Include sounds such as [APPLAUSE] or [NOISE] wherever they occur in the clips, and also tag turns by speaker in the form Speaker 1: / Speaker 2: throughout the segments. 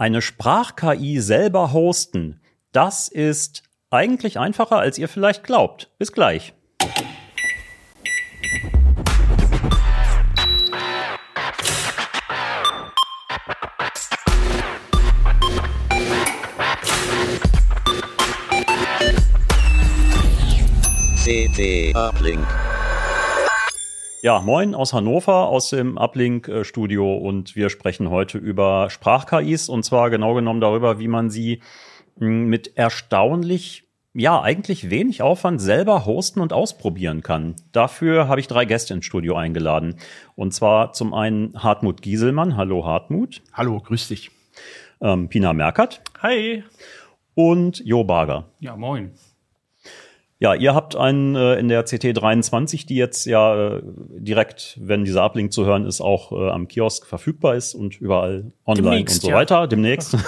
Speaker 1: Eine Sprach-KI selber hosten, das ist eigentlich einfacher, als ihr vielleicht glaubt. Bis gleich.
Speaker 2: CT Uplink.
Speaker 1: Ja, moin aus Hannover, aus dem Uplink-Studio und wir sprechen heute über Sprach-KIs und zwar genau genommen darüber, wie man sie hm, mit erstaunlich, ja, eigentlich wenig Aufwand selber hosten und ausprobieren kann. Dafür habe ich drei Gäste ins Studio eingeladen. Und zwar zum einen Hartmut Gieselmann. Hallo Hartmut.
Speaker 3: Hallo, grüß dich.
Speaker 1: Ähm, Pina Merkert.
Speaker 4: Hi.
Speaker 1: Und Jo Barger.
Speaker 4: Ja, moin.
Speaker 1: Ja, ihr habt einen äh, in der CT23, die jetzt ja äh, direkt, wenn dieser Uplink zu hören ist, auch äh, am Kiosk verfügbar ist und überall online
Speaker 4: Demnächst,
Speaker 1: und so
Speaker 4: ja.
Speaker 1: weiter. Demnächst. [LAUGHS]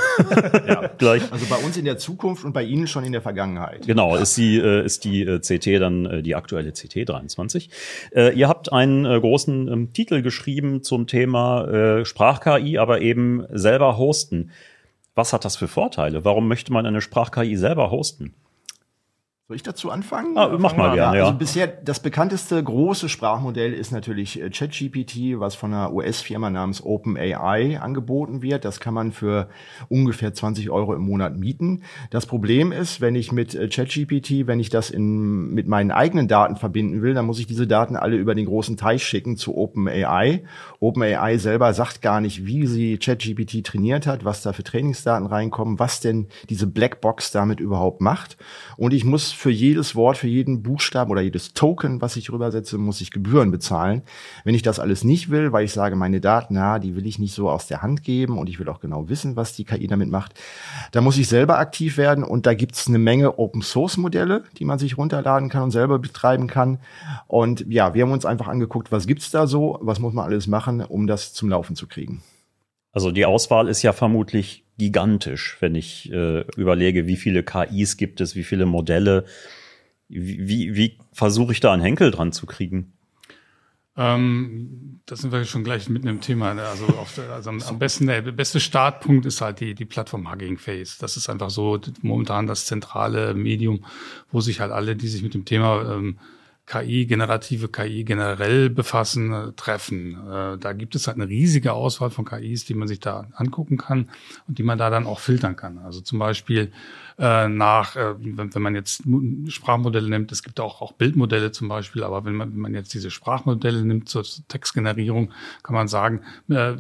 Speaker 3: Ja.
Speaker 1: Gleich.
Speaker 3: Also bei uns in der Zukunft und bei Ihnen schon in der Vergangenheit.
Speaker 1: Genau, ist die, äh, ist die äh, CT dann äh, die aktuelle CT 23. Äh, ihr habt einen äh, großen ähm, Titel geschrieben zum Thema äh, Sprach-KI, aber eben selber hosten. Was hat das für Vorteile? Warum möchte man eine Sprach-KI selber hosten?
Speaker 3: Soll ich dazu anfangen?
Speaker 1: Ah, mach mal gerne, ja.
Speaker 3: Also bisher das bekannteste große Sprachmodell ist natürlich äh, ChatGPT, was von einer US-Firma namens OpenAI angeboten wird. Das kann man für ungefähr 20 Euro im Monat mieten. Das Problem ist, wenn ich mit äh, ChatGPT, wenn ich das in, mit meinen eigenen Daten verbinden will, dann muss ich diese Daten alle über den großen Teich schicken zu OpenAI. OpenAI selber sagt gar nicht, wie sie ChatGPT trainiert hat, was da für Trainingsdaten reinkommen, was denn diese Blackbox damit überhaupt macht. Und ich muss für jedes Wort, für jeden Buchstaben oder jedes Token, was ich rübersetze, muss ich Gebühren bezahlen. Wenn ich das alles nicht will, weil ich sage, meine Daten, na, die will ich nicht so aus der Hand geben und ich will auch genau wissen, was die KI damit macht, da muss ich selber aktiv werden und da gibt's eine Menge Open-Source-Modelle, die man sich runterladen kann und selber betreiben kann. Und ja, wir haben uns einfach angeguckt, was gibt's da so, was muss man alles machen, um das zum Laufen zu kriegen.
Speaker 1: Also die Auswahl ist ja vermutlich gigantisch, wenn ich äh, überlege, wie viele KIs gibt es, wie viele Modelle. Wie, wie, wie versuche ich da einen Henkel dran zu kriegen?
Speaker 4: Ähm, da sind wir schon gleich mitten im Thema. ne? Also, auf der, also am, am besten, der beste Startpunkt ist halt die, die Plattform Hugging Face. Das ist einfach so momentan das zentrale Medium, wo sich halt alle, die sich mit dem Thema ähm, KI, generative KI generell befassen, äh, treffen. Äh, da gibt es halt eine riesige Auswahl von KIs, die man sich da angucken kann und die man da dann auch filtern kann. Also zum Beispiel äh, nach, äh, wenn, wenn man jetzt Sprachmodelle nimmt, es gibt auch, auch Bildmodelle zum Beispiel, aber wenn man, wenn man jetzt diese Sprachmodelle nimmt zur Textgenerierung, kann man sagen, äh,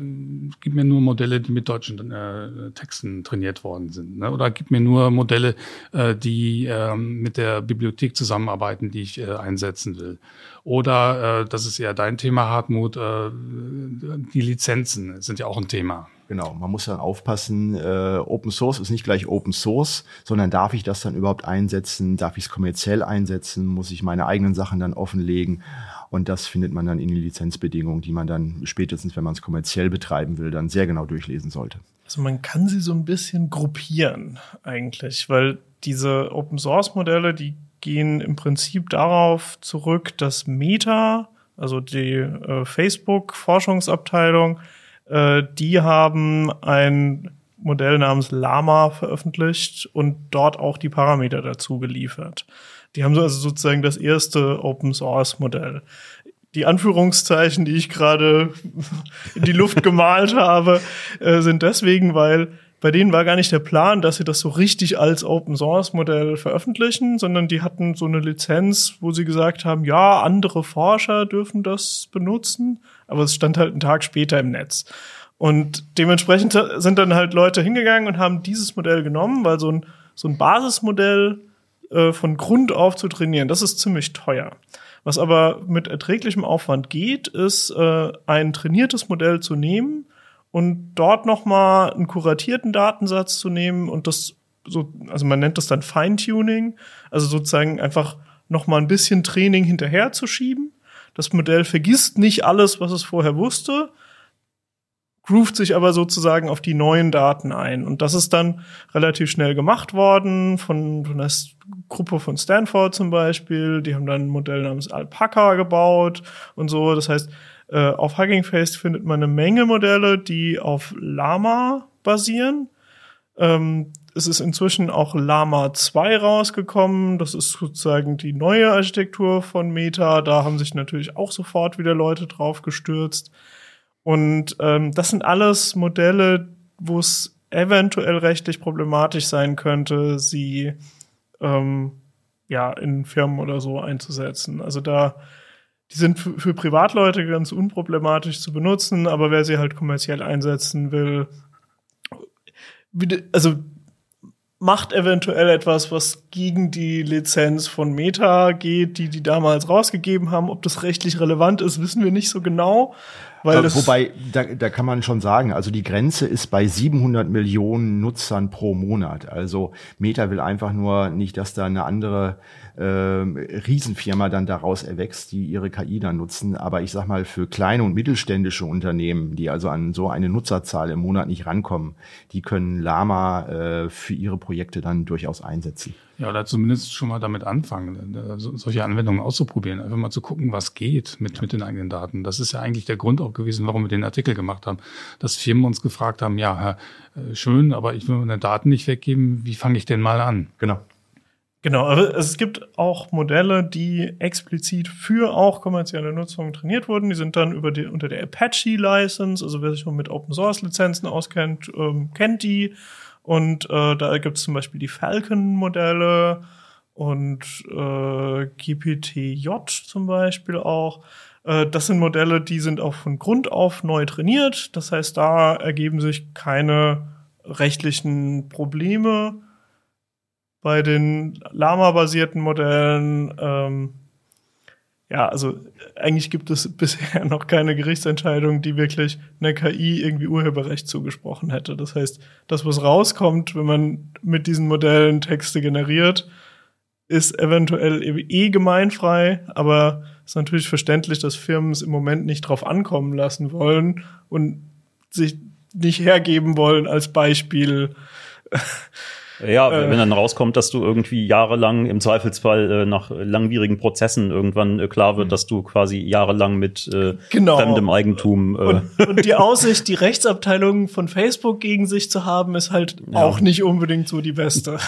Speaker 4: gib mir nur Modelle, die mit deutschen äh, Texten trainiert worden sind. Ne? Oder gib mir nur Modelle, äh, die äh, mit der Bibliothek zusammenarbeiten, die ich einsetzen will. Oder, das ist eher dein Thema, Hartmut, die Lizenzen sind ja auch ein Thema.
Speaker 3: Genau, man muss dann aufpassen, äh, Open Source ist nicht gleich Open Source, sondern darf ich das dann überhaupt einsetzen? Darf ich es kommerziell einsetzen? Muss ich meine eigenen Sachen dann offenlegen? Und das findet man dann in den Lizenzbedingungen, die man dann spätestens, wenn man es kommerziell betreiben will, dann sehr genau durchlesen sollte.
Speaker 5: Also man kann sie so ein bisschen gruppieren eigentlich, weil diese Open Source Modelle, die gehen im Prinzip darauf zurück, dass Meta, also die äh, Facebook Forschungsabteilung, äh, die haben ein Modell namens Llama veröffentlicht und dort auch die Parameter dazu geliefert. Die haben so also sozusagen das erste Open Source Modell. Die Anführungszeichen, die ich gerade [LAUGHS] in die Luft gemalt habe, äh, sind deswegen, weil bei denen war gar nicht der Plan, dass sie das so richtig als Open Source Modell veröffentlichen, sondern die hatten so eine Lizenz, wo sie gesagt haben, ja, andere Forscher dürfen das benutzen, aber es stand halt einen Tag später im Netz. Und dementsprechend sind dann halt Leute hingegangen und haben dieses Modell genommen, weil so ein, so ein Basismodell äh, von Grund auf zu trainieren, das ist ziemlich teuer. Was aber mit erträglichem Aufwand geht, ist äh, ein trainiertes Modell zu nehmen und dort nochmal einen kuratierten Datensatz zu nehmen und das so, also man nennt das dann Feintuning, also sozusagen einfach nochmal ein bisschen Training hinterher zu schieben. Das Modell vergisst nicht alles, was es vorher wusste, groovt sich aber sozusagen auf die neuen Daten ein. Und das ist dann relativ schnell gemacht worden von, von S- Gruppe von Stanford zum Beispiel. Die haben dann ein Modell namens Alpaca gebaut und so. Das heißt, äh, auf Hugging Face findet man eine Menge Modelle, die auf Llama basieren. Ähm, es ist inzwischen auch Lama 2 rausgekommen. Das ist sozusagen die neue Architektur von Meta. Da haben sich natürlich auch sofort wieder Leute drauf gestürzt. Und ähm, das sind alles Modelle, wo es eventuell rechtlich problematisch sein könnte, sie ähm, ja in Firmen oder so einzusetzen. Also da die sind für, für Privatleute ganz unproblematisch zu benutzen, aber wer sie halt kommerziell einsetzen will, also macht eventuell etwas, was gegen die Lizenz von Meta geht, die die damals rausgegeben haben. Ob das rechtlich relevant ist, wissen wir nicht so genau.
Speaker 3: Weil Wobei, da, da kann man schon sagen, also die Grenze ist bei 700 Millionen Nutzern pro Monat. Also Meta will einfach nur nicht, dass da eine andere äh, Riesenfirma dann daraus erwächst, die ihre KI dann nutzen. Aber ich sag mal, für kleine und mittelständische Unternehmen, die also an so eine Nutzerzahl im Monat nicht rankommen, die können Lama äh, für ihre Projekte dann durchaus einsetzen.
Speaker 4: Ja, oder zumindest schon mal damit anfangen, äh, solche Anwendungen auszuprobieren, einfach mal zu gucken, was geht mit, mit den eigenen Daten. Das ist ja eigentlich der Grund auch gewesen, warum wir den Artikel gemacht haben, dass Firmen uns gefragt haben, ja, äh, schön, aber ich will meine Daten nicht weggeben, wie fange ich denn mal an?
Speaker 5: Genau. Genau, aber es gibt auch Modelle, die explizit für auch kommerzielle Nutzung trainiert wurden. Die sind dann über die, unter der Apache License, also wer sich schon mit Open Source Lizenzen auskennt, ähm, kennt die. Und äh, da gibt es zum Beispiel die Falcon-Modelle und äh, GPTJ zum Beispiel auch. Äh, das sind Modelle, die sind auch von Grund auf neu trainiert. Das heißt, da ergeben sich keine rechtlichen Probleme. Bei den Lama-basierten Modellen ähm, ja, also eigentlich gibt es [LAUGHS] bisher noch keine Gerichtsentscheidung, die wirklich einer KI irgendwie Urheberrecht zugesprochen hätte. Das heißt, das, was rauskommt, wenn man mit diesen Modellen Texte generiert, ist eventuell eh gemeinfrei, aber ist natürlich verständlich, dass Firmen es im Moment nicht drauf ankommen lassen wollen und sich nicht hergeben wollen als Beispiel [LAUGHS]
Speaker 1: ja, äh, wenn dann rauskommt, dass du irgendwie jahrelang im Zweifelsfall äh, nach langwierigen Prozessen irgendwann äh, klar wird, mhm. dass du quasi jahrelang mit äh, genau. fremdem Eigentum.
Speaker 5: Äh und, und, die Aussicht, die Rechtsabteilung von Facebook gegen sich zu haben, ist halt ja. auch nicht unbedingt so die beste.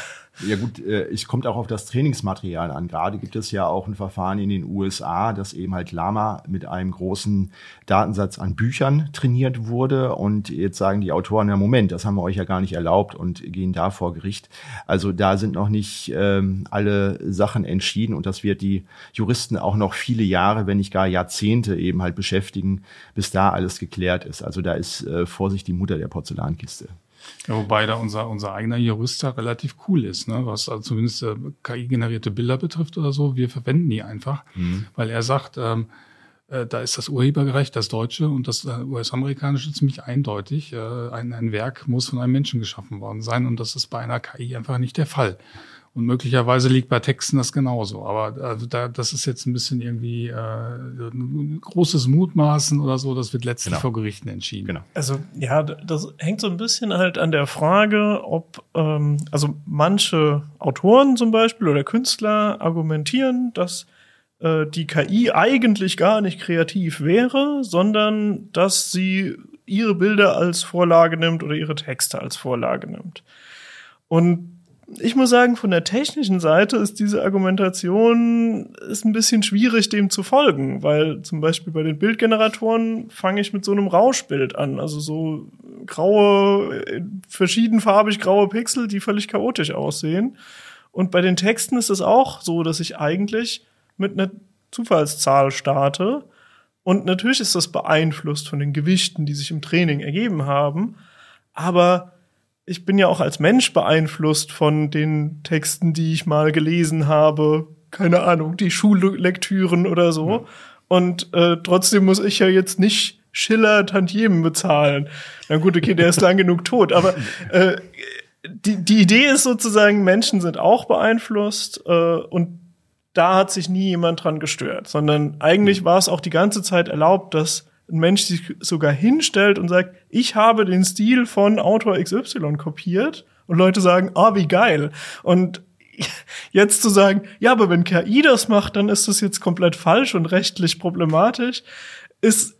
Speaker 3: Ja gut, äh, es kommt auch auf das Trainingsmaterial an. Gerade gibt es ja auch ein Verfahren in den USA, dass eben halt Lama mit einem großen Datensatz an Büchern trainiert wurde. Und jetzt sagen die Autoren, ja Moment, das haben wir euch ja gar nicht erlaubt und gehen da vor Gericht. Also da sind noch nicht ähm, alle Sachen entschieden und das wird die Juristen auch noch viele Jahre, wenn nicht gar Jahrzehnte eben halt beschäftigen, bis da alles geklärt ist. Also da ist äh, Vorsicht die Mutter der Porzellankiste.
Speaker 4: Ja, wobei da unser, unser eigener Jurist da relativ cool ist, ne? was also zumindest äh, KI-generierte Bilder betrifft oder so. Wir verwenden die einfach, mhm. weil er sagt, ähm, äh, da ist das Urheberrecht, das deutsche und das äh, US-amerikanische ziemlich eindeutig. Äh, ein, ein Werk muss von einem Menschen geschaffen worden sein und das ist bei einer KI einfach nicht der Fall. Und möglicherweise liegt bei Texten das genauso. Aber also da, das ist jetzt ein bisschen irgendwie äh, ein großes Mutmaßen oder so. Das wird letztlich genau. vor Gerichten entschieden. Genau.
Speaker 5: Also ja, das hängt so ein bisschen halt an der Frage, ob ähm, also manche Autoren zum Beispiel oder Künstler argumentieren, dass äh, die KI eigentlich gar nicht kreativ wäre, sondern dass sie ihre Bilder als Vorlage nimmt oder ihre Texte als Vorlage nimmt. Und ich muss sagen, von der technischen Seite ist diese Argumentation ist ein bisschen schwierig, dem zu folgen, weil zum Beispiel bei den Bildgeneratoren fange ich mit so einem Rauschbild an, also so graue, verschiedenfarbig graue Pixel, die völlig chaotisch aussehen. Und bei den Texten ist es auch so, dass ich eigentlich mit einer Zufallszahl starte. Und natürlich ist das beeinflusst von den Gewichten, die sich im Training ergeben haben. Aber ich bin ja auch als Mensch beeinflusst von den Texten, die ich mal gelesen habe. Keine Ahnung, die Schullektüren oder so. Ja. Und äh, trotzdem muss ich ja jetzt nicht Schiller Tantiemen bezahlen. Na gut, okay, der ist lang genug tot, aber äh, die, die Idee ist sozusagen, Menschen sind auch beeinflusst äh, und da hat sich nie jemand dran gestört, sondern eigentlich mhm. war es auch die ganze Zeit erlaubt, dass ein Mensch sich sogar hinstellt und sagt, ich habe den Stil von Autor XY kopiert und Leute sagen, ah, oh, wie geil. Und jetzt zu sagen, ja, aber wenn KI das macht, dann ist das jetzt komplett falsch und rechtlich problematisch, ist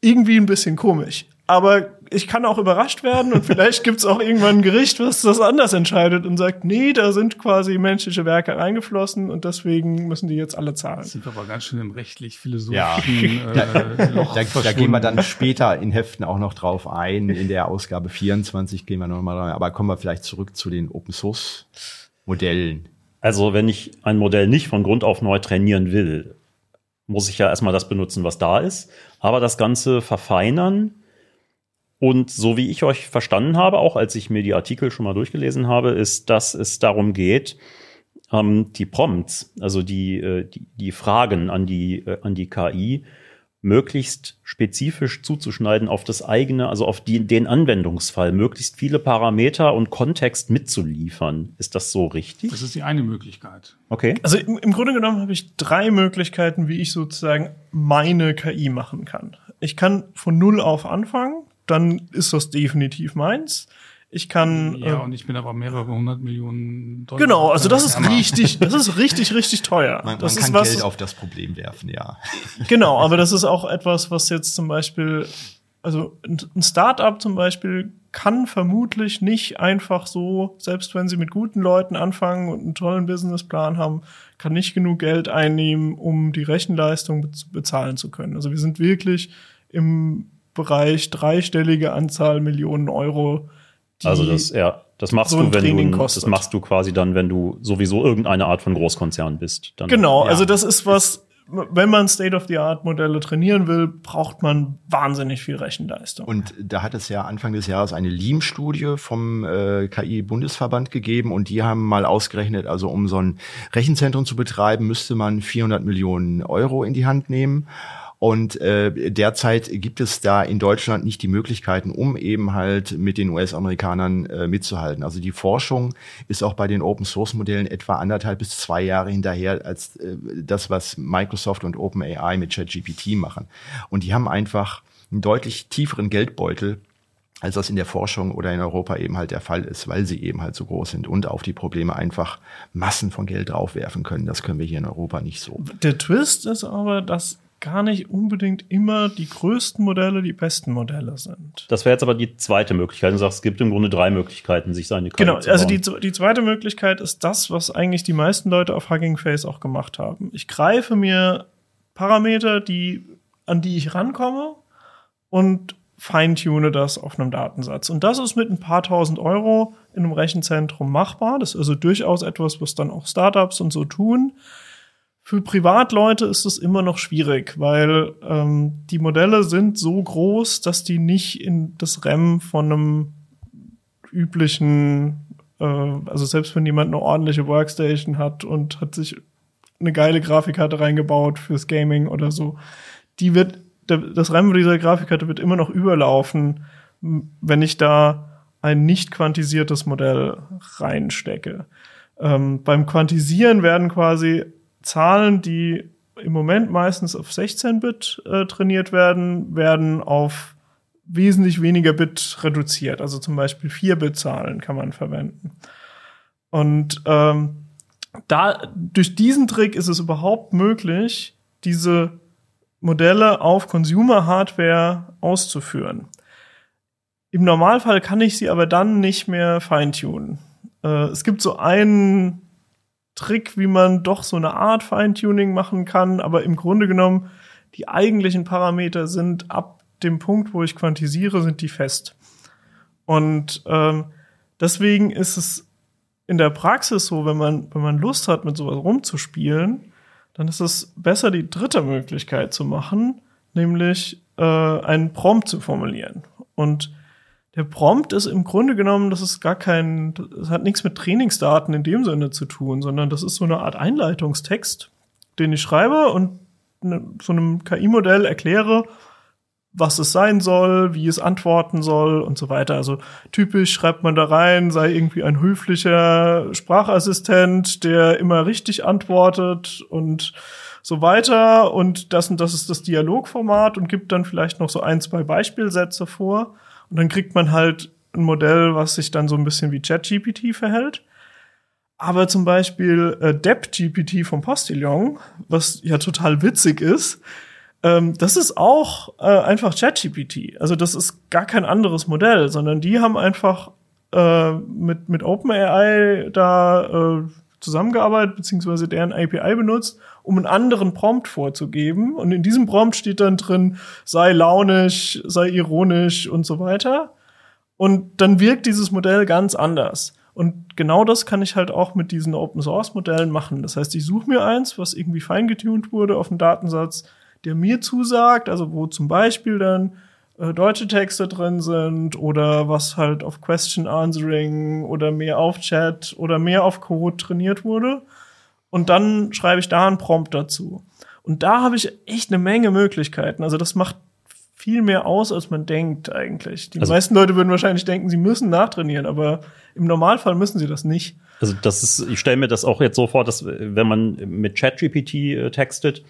Speaker 5: irgendwie ein bisschen komisch. Aber ich kann auch überrascht werden und vielleicht gibt's auch irgendwann ein Gericht, was das anders entscheidet und sagt, nee, da sind quasi menschliche Werke reingeflossen und deswegen müssen die jetzt alle zahlen.
Speaker 4: Das sind aber ganz schön im rechtlich-philosophischen
Speaker 3: Ja.
Speaker 4: äh, [LAUGHS] Loch
Speaker 3: Da, da
Speaker 4: verschwunden.
Speaker 3: gehen wir dann später in Heften auch noch drauf ein. In der Ausgabe 24 gehen wir noch mal rein. Aber kommen wir vielleicht zurück zu den Open Source Modellen.
Speaker 1: Also wenn ich ein Modell nicht von Grund auf neu trainieren will, muss ich ja erstmal das benutzen, was da ist, aber das Ganze verfeinern. Und so wie ich euch verstanden habe, auch als ich mir die Artikel schon mal durchgelesen habe, ist, dass es darum geht, ähm, die Prompts, also die, äh, die, die Fragen an die, äh, an die KI, möglichst spezifisch zuzuschneiden auf das eigene, also auf die, den Anwendungsfall, möglichst viele Parameter und Kontext mitzuliefern. Ist das so richtig?
Speaker 4: Das ist die eine Möglichkeit.
Speaker 1: Okay.
Speaker 5: Also im, im Grunde genommen habe ich drei Möglichkeiten, wie ich sozusagen meine KI machen kann. Ich kann von null auf anfangen, dann ist das definitiv meins. Ich kann
Speaker 4: Ja,
Speaker 5: äh,
Speaker 4: und ich bin aber mehrere hundert Millionen Dollar.
Speaker 5: genau, also das ist richtig, das ist richtig, richtig teuer.
Speaker 3: Man,
Speaker 5: das
Speaker 3: man
Speaker 5: ist
Speaker 3: kann
Speaker 5: was,
Speaker 3: Geld auf das Problem werfen, ja. [LAUGHS]
Speaker 5: Genau, aber das ist auch etwas, was jetzt zum Beispiel, also ein Startup zum Beispiel kann vermutlich nicht einfach so, selbst wenn sie mit guten Leuten anfangen und einen tollen Businessplan haben, kann nicht genug Geld einnehmen, um die Rechenleistung bez- bezahlen zu können. Also wir sind wirklich im Bereich dreistellige Anzahl Millionen Euro. die-
Speaker 1: Also das, ja, das machst
Speaker 5: so
Speaker 1: du, wenn
Speaker 5: Training
Speaker 1: du,
Speaker 5: kostet.
Speaker 1: das machst du quasi dann, wenn du sowieso irgendeine Art von Großkonzern bist. Dann,
Speaker 5: Genau,
Speaker 1: ja.
Speaker 5: also das ist was, wenn man State-of-the-Art-Modelle trainieren will, braucht man wahnsinnig viel Rechenleistung.
Speaker 3: Und da hat es ja Anfang des Jahres eine LEAM-Studie vom äh, KI-Bundesverband gegeben und die haben mal ausgerechnet, also um so ein Rechenzentrum zu betreiben, müsste man 400 Millionen Euro in die Hand nehmen. Und äh, derzeit gibt es da in Deutschland nicht die Möglichkeiten, um eben halt mit den US-Amerikanern äh, mitzuhalten. Also die Forschung ist auch bei den Open-Source-Modellen etwa anderthalb bis zwei Jahre hinterher als äh, das, was Microsoft und OpenAI mit ChatGPT machen. Und die haben einfach einen deutlich tieferen Geldbeutel, als das in der Forschung oder in Europa eben halt der Fall ist, weil sie eben halt so groß sind und auf die Probleme einfach Massen von Geld draufwerfen können. Das können wir hier in Europa nicht so.
Speaker 5: Der Twist ist aber, dass gar nicht unbedingt immer die größten Modelle die besten Modelle sind.
Speaker 1: Das wäre jetzt aber die zweite Möglichkeit. Du sagst, es gibt im Grunde drei Möglichkeiten, sich seine KI
Speaker 5: Genau,
Speaker 1: zu
Speaker 5: also
Speaker 1: bauen.
Speaker 5: die, die zweite Möglichkeit ist das, was eigentlich die meisten Leute auf Hugging Face auch gemacht haben. Ich greife mir Parameter, die, an die ich rankomme und feintune das auf einem Datensatz. Und das ist mit ein paar tausend Euro in einem Rechenzentrum machbar. Das ist also durchaus etwas, was dann auch Startups und so tun. Für Privatleute ist es immer noch schwierig, weil ähm, die Modelle sind so groß, dass die nicht in das REM von einem üblichen, äh, also selbst wenn jemand eine ordentliche Workstation hat und hat sich eine geile Grafikkarte reingebaut fürs Gaming oder so, die wird, das RAM dieser Grafikkarte wird immer noch überlaufen, wenn ich da ein nicht quantisiertes Modell reinstecke. Ähm, beim Quantisieren werden quasi Zahlen, die im Moment meistens auf 16-Bit äh, trainiert werden, werden auf wesentlich weniger Bit reduziert. Also zum Beispiel 4-Bit-Zahlen kann man verwenden. Und ähm, da durch diesen Trick ist es überhaupt möglich, diese Modelle auf Consumer-Hardware auszuführen. Im Normalfall kann ich sie aber dann nicht mehr feintunen. Äh, es gibt so einen Trick, wie man doch so eine Art Feintuning machen kann, aber im Grunde genommen die eigentlichen Parameter sind ab dem Punkt, wo ich quantisiere, sind die fest. Und ähm, deswegen ist es in der Praxis so, wenn man, wenn man Lust hat, mit sowas rumzuspielen, dann ist es besser, die dritte Möglichkeit zu machen, nämlich äh, einen Prompt zu formulieren. Und der Prompt ist im Grunde genommen, das ist gar kein, das hat nichts mit Trainingsdaten in dem Sinne zu tun, sondern das ist so eine Art Einleitungstext, den ich schreibe und ne, so einem KI-Modell erkläre, was es sein soll, wie es antworten soll und so weiter. Also typisch schreibt man da rein, sei irgendwie ein höflicher Sprachassistent, der immer richtig antwortet und so weiter. Und das und das ist das Dialogformat und gibt dann vielleicht noch so ein, zwei Beispielsätze vor. Und dann kriegt man halt ein Modell, was sich dann so ein bisschen wie ChatGPT verhält. Aber zum Beispiel äh, DeppGPT vom Postillon, was ja total witzig ist, Ähm, das ist auch äh, einfach ChatGPT. Also das ist gar kein anderes Modell, sondern die haben einfach äh, mit, mit OpenAI da äh, zusammengearbeitet, beziehungsweise deren API benutzt, um einen anderen Prompt vorzugeben. Und in diesem Prompt steht dann drin, sei launisch, sei ironisch und so weiter. Und dann wirkt dieses Modell ganz anders. Und genau das kann ich halt auch mit diesen Open Source Modellen machen. Das heißt, ich suche mir eins, was irgendwie feingetunt wurde auf einen Datensatz, der mir zusagt, also wo zum Beispiel dann äh, deutsche Texte drin sind oder was halt auf Question Answering oder mehr auf Chat oder mehr auf Code trainiert wurde. Und dann schreibe ich da einen Prompt dazu. Und da habe ich echt eine Menge Möglichkeiten. Also das macht viel mehr aus, als man denkt eigentlich. Die also, meisten Leute würden wahrscheinlich denken, sie müssen nachtrainieren, aber im Normalfall müssen sie das nicht.
Speaker 1: Also das ist, ich stelle mir das auch jetzt so vor, dass wenn man mit ChatGPT äh, textet,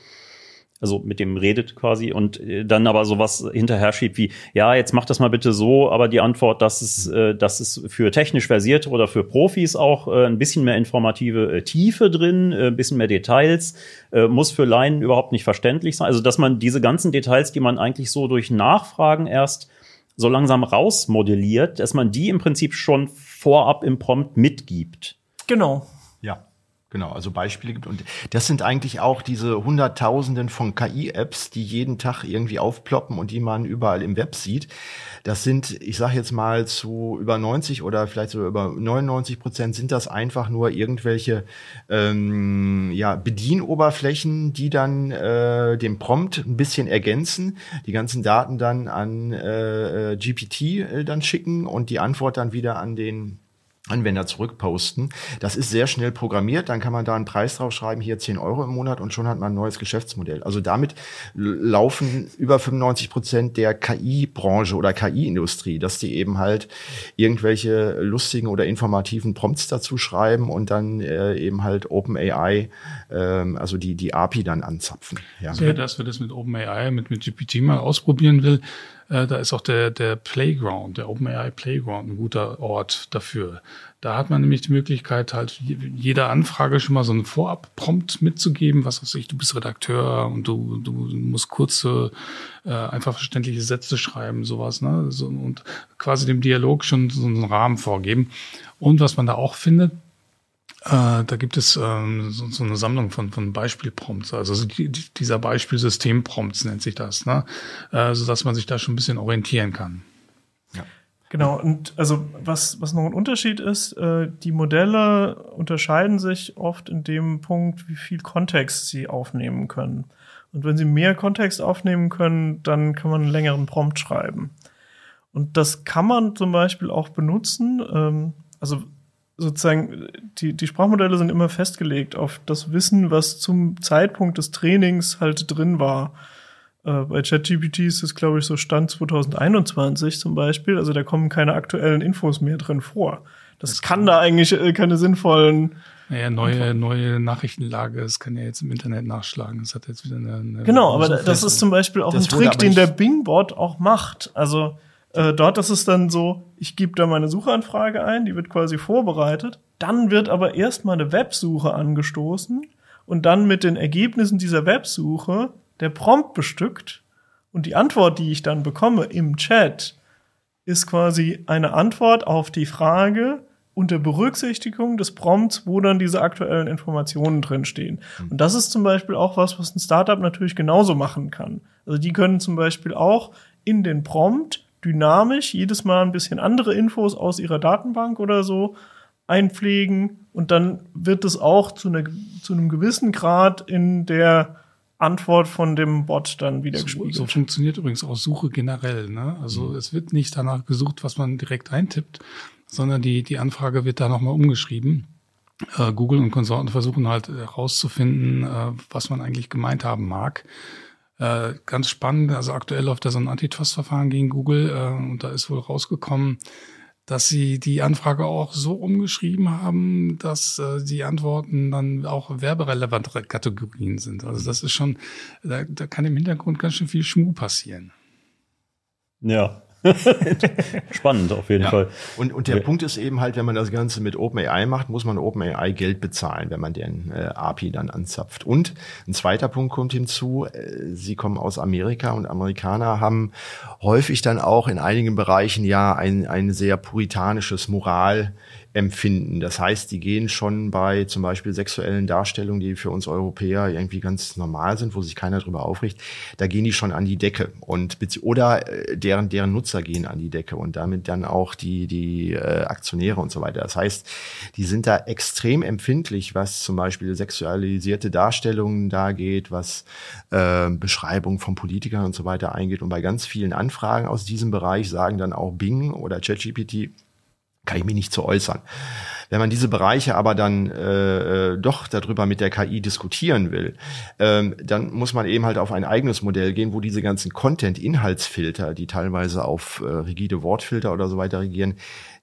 Speaker 1: also mit dem redet quasi und äh, dann aber sowas hinterher schiebt wie, ja, jetzt mach das mal bitte so, aber die Antwort, das ist, äh, das ist für technisch versierte oder für Profis auch äh, ein bisschen mehr informative äh, Tiefe drin, äh, ein bisschen mehr Details, äh, muss für Laien überhaupt nicht verständlich sein. Also, dass man diese ganzen Details, die man eigentlich so durch Nachfragen erst so langsam rausmodelliert, dass man die im Prinzip schon vorab im Prompt mitgibt.
Speaker 3: Genau. Genau, also Beispiele gibt. Und das sind eigentlich auch diese Hunderttausenden von KI-Apps, die jeden Tag irgendwie aufploppen und die man überall im Web sieht. Das sind, ich sage jetzt mal, zu über 90 oder vielleicht sogar über 99 Prozent sind das einfach nur irgendwelche ähm, ja, Bedienoberflächen, die dann äh, den Prompt ein bisschen ergänzen, die ganzen Daten dann an äh, äh GPT äh, dann schicken und die Antwort dann wieder an den Anwender zurückposten. Das ist sehr schnell programmiert, dann kann man da einen Preis draufschreiben, hier 10 Euro im Monat und schon hat man ein neues Geschäftsmodell. Also damit laufen über 95 Prozent der KI-Branche oder KI-Industrie, dass die eben halt irgendwelche lustigen oder informativen Prompts dazu schreiben und dann äh, eben halt OpenAI, ähm, also die, die API dann anzapfen.
Speaker 4: Ja. Also, dass wir das mit OpenAI, mit, mit GPT mal ausprobieren will, äh, da ist auch der, der Playground, der OpenAI Playground ein guter Ort dafür. Da hat man nämlich die Möglichkeit, halt jeder Anfrage schon mal so einen Vorab-Prompt mitzugeben, was weiß ich, du bist Redakteur und du, du musst kurze, äh, einfach verständliche Sätze schreiben, sowas, ne? So, und quasi dem Dialog schon so einen Rahmen vorgeben. Und was man da auch findet, äh, da gibt es ähm, so, so, eine Sammlung von, von Beispielprompts, also die, die, dieser Beispielsystemprompts nennt sich das, ne? äh, so dass man sich da schon ein bisschen orientieren kann.
Speaker 5: Ja. Genau, und also was, was noch ein Unterschied ist, äh, die Modelle unterscheiden sich oft in dem Punkt, wie viel Kontext sie aufnehmen können. Und wenn sie mehr Kontext aufnehmen können, dann kann man einen längeren Prompt schreiben. Und das kann man zum Beispiel auch benutzen. Ähm, also sozusagen, die, die Sprachmodelle sind immer festgelegt auf das Wissen, was zum Zeitpunkt des Trainings halt drin war. Äh, bei ChatGPT ist es, glaube ich, so Stand 2021 zum Beispiel. Also da kommen keine aktuellen Infos mehr drin vor. Das, das kann, kann da eigentlich äh, keine sinnvollen
Speaker 4: naja, neue, neue Nachrichtenlage, das kann ja jetzt im Internet nachschlagen. Das hat jetzt wieder eine. eine
Speaker 5: genau, aber das ist zum Beispiel auch ein Trick, den der Bing-Bot auch macht. Also äh, dort ist es dann so, ich gebe da meine Suchanfrage ein, die wird quasi vorbereitet. Dann wird aber erstmal eine Websuche angestoßen und dann mit den Ergebnissen dieser Websuche der Prompt bestückt. Und die Antwort, die ich dann bekomme im Chat, ist quasi eine Antwort auf die Frage unter Berücksichtigung des Prompts, wo dann diese aktuellen Informationen drinstehen. Mhm. Und das ist zum Beispiel auch was, was ein Startup natürlich genauso machen kann. Also die können zum Beispiel auch in den Prompt dynamisch jedes Mal ein bisschen andere Infos aus ihrer Datenbank oder so einpflegen und dann wird es auch zu, einer, zu einem gewissen Grad in der Antwort von dem Bot dann wieder
Speaker 4: so,
Speaker 5: gespiegelt.
Speaker 4: So funktioniert übrigens auch Suche generell. Ne? Also mhm. es wird nicht danach gesucht, was man direkt eintippt, sondern die, die Anfrage wird da nochmal umgeschrieben. Äh, Google und Konsorten versuchen halt herauszufinden, äh, was man eigentlich gemeint haben mag. Äh, ganz spannend, also aktuell läuft da so ein Antitrust-Verfahren gegen Google äh, und da ist wohl rausgekommen, dass sie die Anfrage auch so umgeschrieben haben, dass äh, die Antworten dann auch werberelevante Kategorien sind. Also das ist schon, da, da kann im Hintergrund ganz schön viel Schmuh passieren.
Speaker 1: Ja. [LAUGHS] Spannend auf jeden
Speaker 3: Ja.
Speaker 1: Fall.
Speaker 3: Und, und der
Speaker 1: Okay.
Speaker 3: Punkt ist eben halt, wenn man das Ganze mit OpenAI macht, muss man OpenAI Geld bezahlen, wenn man den äh, API dann anzapft. Und ein zweiter Punkt kommt hinzu, äh, sie kommen aus Amerika und Amerikaner haben häufig dann auch in einigen Bereichen ja ein, ein sehr puritanisches Moralempfinden. Das heißt, die gehen schon bei zum Beispiel sexuellen Darstellungen, die für uns Europäer irgendwie ganz normal sind, wo sich keiner drüber aufregt, da gehen die schon an die Decke und oder äh, deren deren Nutzer gehen an die Decke und damit dann auch die die äh, Aktionäre und so weiter. Das heißt, die sind da extrem empfindlich, was zum Beispiel sexualisierte Darstellungen da geht, was äh, Beschreibung von Politikern und so weiter eingeht und bei ganz vielen Anfragen aus diesem Bereich sagen dann auch Bing oder ChatGPT kann ich mich nicht zu äußern. Wenn man diese Bereiche aber dann äh, äh, doch darüber mit der KI diskutieren will, ähm, dann muss man eben halt auf ein eigenes Modell gehen, wo diese ganzen Content-Inhaltsfilter, die teilweise auf äh, rigide Wortfilter oder so weiter regieren,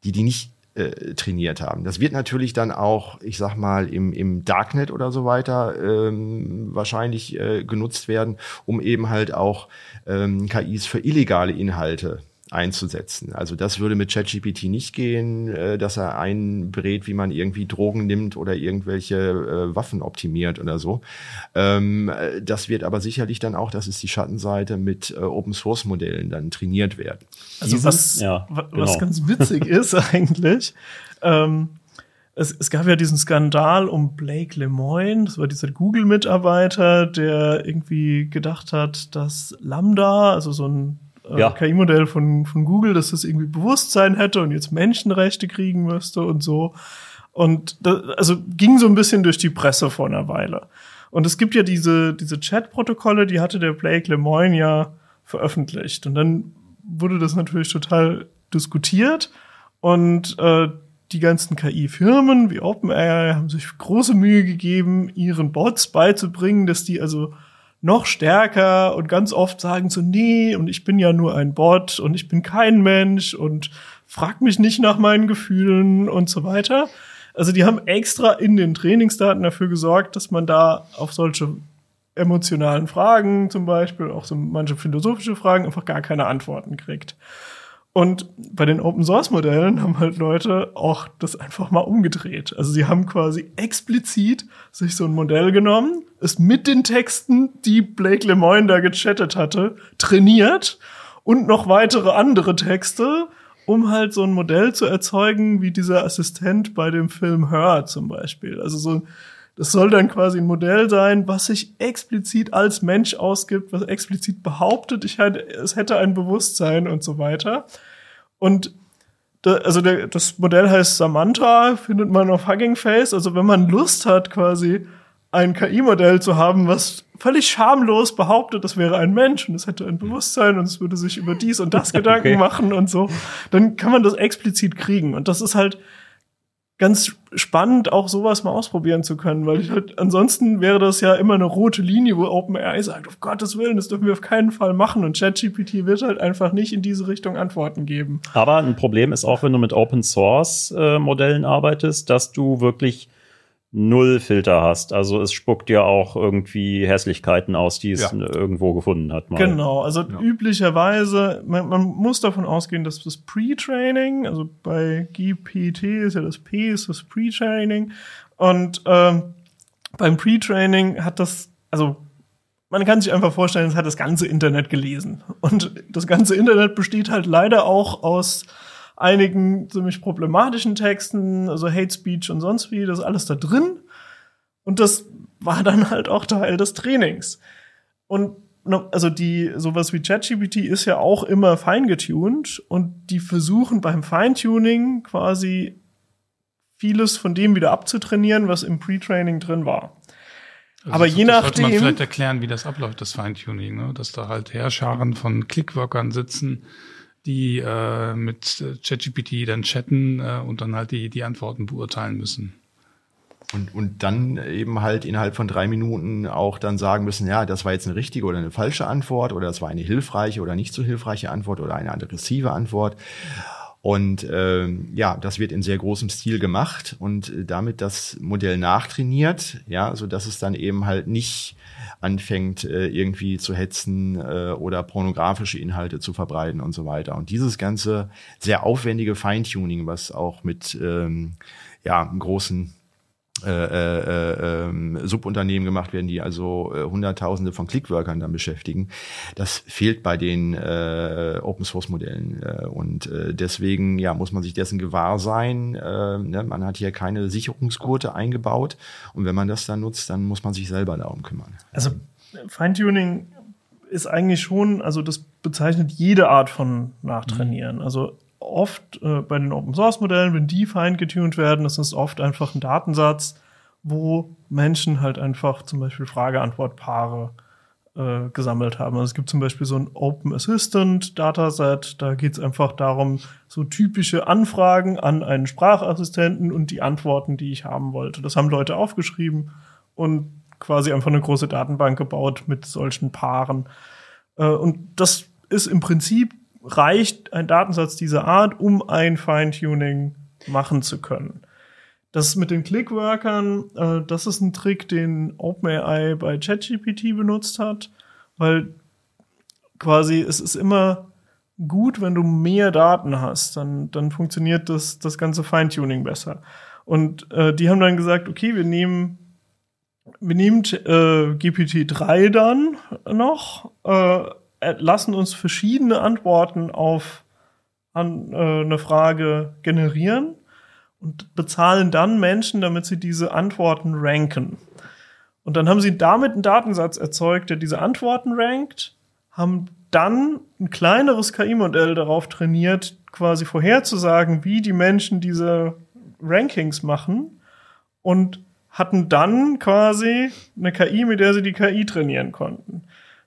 Speaker 3: die die nicht äh, trainiert haben. Das wird natürlich dann auch, ich sag mal, im, im Darknet oder so weiter ähm, wahrscheinlich äh, genutzt werden, um eben halt auch ähm, KIs für illegale Inhalte einzusetzen. Also das würde mit ChatGPT nicht gehen, äh, dass er einberät, wie man irgendwie Drogen nimmt oder irgendwelche äh, Waffen optimiert oder so. Ähm, äh, das wird aber sicherlich dann auch, das ist die Schattenseite, mit äh, Open Source Modellen dann trainiert werden.
Speaker 5: Also
Speaker 1: Diesen-
Speaker 5: was,
Speaker 1: ja,
Speaker 5: wa-
Speaker 1: genau.
Speaker 5: was ganz witzig [LAUGHS] ist eigentlich, ähm, es, es gab ja diesen Skandal um Blake Lemoine, das war dieser Google-Mitarbeiter, der irgendwie gedacht hat, dass Lambda, also so ein äh,
Speaker 1: Ja.
Speaker 5: KI-Modell von, von Google, dass das irgendwie Bewusstsein hätte und jetzt Menschenrechte kriegen müsste und so. Und das, also ging so ein bisschen durch die Presse vor einer Weile. Und es gibt ja diese, diese Chat-Protokolle, die hatte der Blake Lemoine ja veröffentlicht. Und dann wurde das natürlich total diskutiert. Und äh, die ganzen KI-Firmen wie OpenAI haben sich große Mühe gegeben, ihren Bots beizubringen, dass die also noch stärker und ganz oft sagen so, nee, und ich bin ja nur ein Bot und ich bin kein Mensch und frag mich nicht nach meinen Gefühlen und so weiter. Also die haben extra in den Trainingsdaten dafür gesorgt, dass man da auf solche emotionalen Fragen zum Beispiel, auch so manche philosophische Fragen, einfach gar keine Antworten kriegt. Und bei den Open Source Modellen haben halt Leute auch das einfach mal umgedreht. Also sie haben quasi explizit sich so ein Modell genommen, es mit den Texten, die Blake Lemoine da gechattet hatte, trainiert und noch weitere andere Texte, um halt so ein Modell zu erzeugen, wie dieser Assistent bei dem Film Her zum Beispiel. Also so, das soll dann quasi ein Modell sein, was sich explizit als Mensch ausgibt, was explizit behauptet, ich hätte, es hätte ein Bewusstsein und so weiter. Und da, also der, das Modell heißt Samantha, findet man auf Hugging Face. Also wenn man Lust hat, quasi ein KI-Modell zu haben, was völlig schamlos behauptet, das wäre ein Mensch und es hätte ein Bewusstsein und es würde sich über dies und das [LAUGHS] Gedanken
Speaker 1: Okay.
Speaker 5: machen und so, dann kann man das explizit kriegen. Und das ist halt ganz spannend, auch sowas mal ausprobieren zu können, weil ich halt, ansonsten wäre das ja immer eine rote Linie, wo OpenAI sagt, auf Gottes Willen, das dürfen wir auf keinen Fall machen und ChatGPT wird halt einfach nicht in diese Richtung Antworten geben.
Speaker 1: Aber ein Problem ist auch, wenn du mit Open Source äh, Modellen arbeitest, dass du wirklich null Filter hast. Also es spuckt dir auch irgendwie Hässlichkeiten aus, die es
Speaker 3: Ja.
Speaker 1: irgendwo gefunden hat. Mal.
Speaker 5: Genau, also
Speaker 3: Ja.
Speaker 5: üblicherweise, man, man muss davon ausgehen, dass das Pre-Training, also bei GPT ist ja das P, ist das Pre-Training. Und ähm, beim Pre-Training hat das, also man kann sich einfach vorstellen, es hat das ganze Internet gelesen. Und das ganze Internet besteht halt leider auch aus einigen ziemlich problematischen Texten, also Hate Speech und sonst wie, das ist alles da drin. Und das war dann halt auch Teil des Trainings. Und also die sowas wie ChatGPT ist ja auch immer feingetuned und die versuchen beim Feintuning quasi vieles von dem wieder abzutrainieren, was im Pre-Training drin war.
Speaker 4: Also
Speaker 5: Aber
Speaker 4: das-
Speaker 5: je
Speaker 4: das sollte man
Speaker 5: nachdem-
Speaker 4: vielleicht erklären, wie das abläuft, das Feintuning, ne? dass da halt Heerscharen von Clickworkern sitzen, die äh, mit äh, ChatGPT dann chatten äh, und dann halt die, die Antworten beurteilen müssen.
Speaker 3: Und, und dann eben halt innerhalb von drei Minuten auch dann sagen müssen, ja, das war jetzt eine richtige oder eine falsche Antwort oder das war eine hilfreiche oder nicht so hilfreiche Antwort oder eine aggressive Antwort. Und ähm, ja, das wird in sehr großem Stil gemacht und äh, damit das Modell nachtrainiert, ja, so dass es dann eben halt nicht anfängt, äh, irgendwie zu hetzen äh, oder pornografische Inhalte zu verbreiten und so weiter. Und dieses ganze sehr aufwendige Feintuning, was auch mit ähm, ja, großen äh, äh, äh, Subunternehmen gemacht werden, die also äh, Hunderttausende von Clickworkern dann beschäftigen. Das fehlt bei den äh, Open Source Modellen äh, und äh, deswegen ja muss man sich dessen gewahr sein. Äh, ne? Man hat hier keine Sicherungsgurte eingebaut und wenn man das dann nutzt, dann muss man sich selber darum kümmern.
Speaker 5: Also Feintuning ist eigentlich schon, also das bezeichnet jede Art von Nachtrainieren. Also oft äh, bei den Open Source Modellen, wenn die fein getuned werden, das ist oft einfach ein Datensatz, wo Menschen halt einfach zum Beispiel Frage-Antwort-Paare äh, gesammelt haben. Also es gibt zum Beispiel so ein Open Assistant Dataset, da geht es einfach darum, so typische Anfragen an einen Sprachassistenten und die Antworten, die ich haben wollte. Das haben Leute aufgeschrieben und quasi einfach eine große Datenbank gebaut mit solchen Paaren. Äh, und das ist im Prinzip reicht ein Datensatz dieser Art, um ein Feintuning machen zu können. Das mit den Clickworkern, äh, das ist ein Trick, den OpenAI bei ChatGPT benutzt hat, weil quasi es ist immer gut, wenn du mehr Daten hast, dann, dann funktioniert das, das ganze Feintuning besser. Und äh, die haben dann gesagt, okay, wir nehmen, wir nehmen äh, GPT-3 dann noch, äh, lassen uns verschiedene Antworten auf an, äh, eine Frage generieren und bezahlen dann Menschen, damit sie diese Antworten ranken. Und dann haben sie damit einen Datensatz erzeugt, der diese Antworten rankt, haben dann ein kleineres KI-Modell darauf trainiert, quasi vorherzusagen, wie die Menschen diese Rankings machen und hatten dann quasi eine KI, mit der sie die KI trainieren konnten.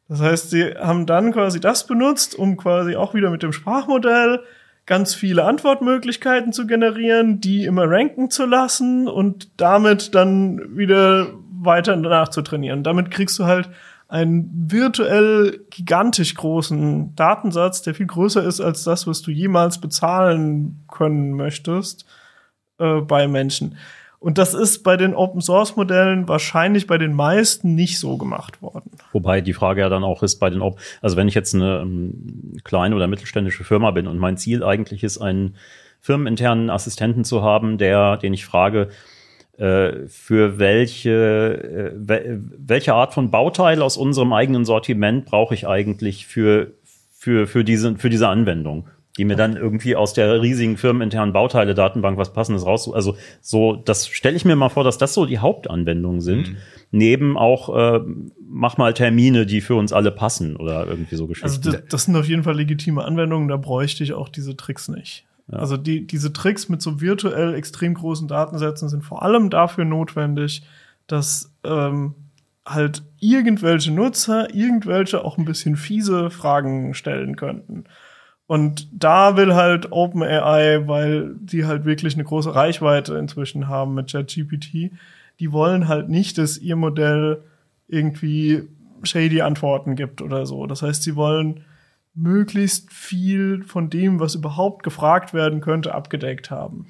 Speaker 5: Das heißt, sie haben dann quasi das benutzt, um quasi auch wieder mit dem Sprachmodell ganz viele Antwortmöglichkeiten zu generieren, die immer ranken zu lassen und damit dann wieder weiter nachzutrainieren. Damit kriegst du halt einen virtuell gigantisch großen Datensatz, der viel größer ist als das, was du jemals bezahlen können möchtest äh, bei Menschen. Und das ist bei den Open Source Modellen wahrscheinlich bei den meisten nicht so gemacht worden.
Speaker 1: Wobei die Frage ja dann auch ist bei den Open, also wenn ich jetzt eine um, kleine oder mittelständische Firma bin und mein Ziel eigentlich ist, einen firmeninternen Assistenten zu haben, der, den ich frage, äh, für welche, äh, welche Art von Bauteil aus unserem eigenen Sortiment brauche ich eigentlich für, für, für, diese, für diese Anwendung? Die mir dann irgendwie aus der riesigen firmeninternen Bauteile-Datenbank was Passendes raus. Also so, das stelle ich mir mal vor, dass das so die Hauptanwendungen sind. Mhm. Neben auch, äh, mach mal Termine, die für uns alle passen oder irgendwie so Geschichten.
Speaker 5: Also das, das sind auf jeden Fall legitime Anwendungen, da bräuchte ich auch diese Tricks nicht. Ja. Also die, diese Tricks mit so virtuell extrem großen Datensätzen sind vor allem dafür notwendig, dass ähm, halt irgendwelche Nutzer irgendwelche auch ein bisschen fiese Fragen stellen könnten. Und da will halt OpenAI, weil die halt wirklich eine große Reichweite inzwischen haben mit ChatGPT, die wollen halt nicht, dass ihr Modell irgendwie shady Antworten gibt oder so. Das heißt, sie wollen möglichst viel von dem, was überhaupt gefragt werden könnte, abgedeckt haben.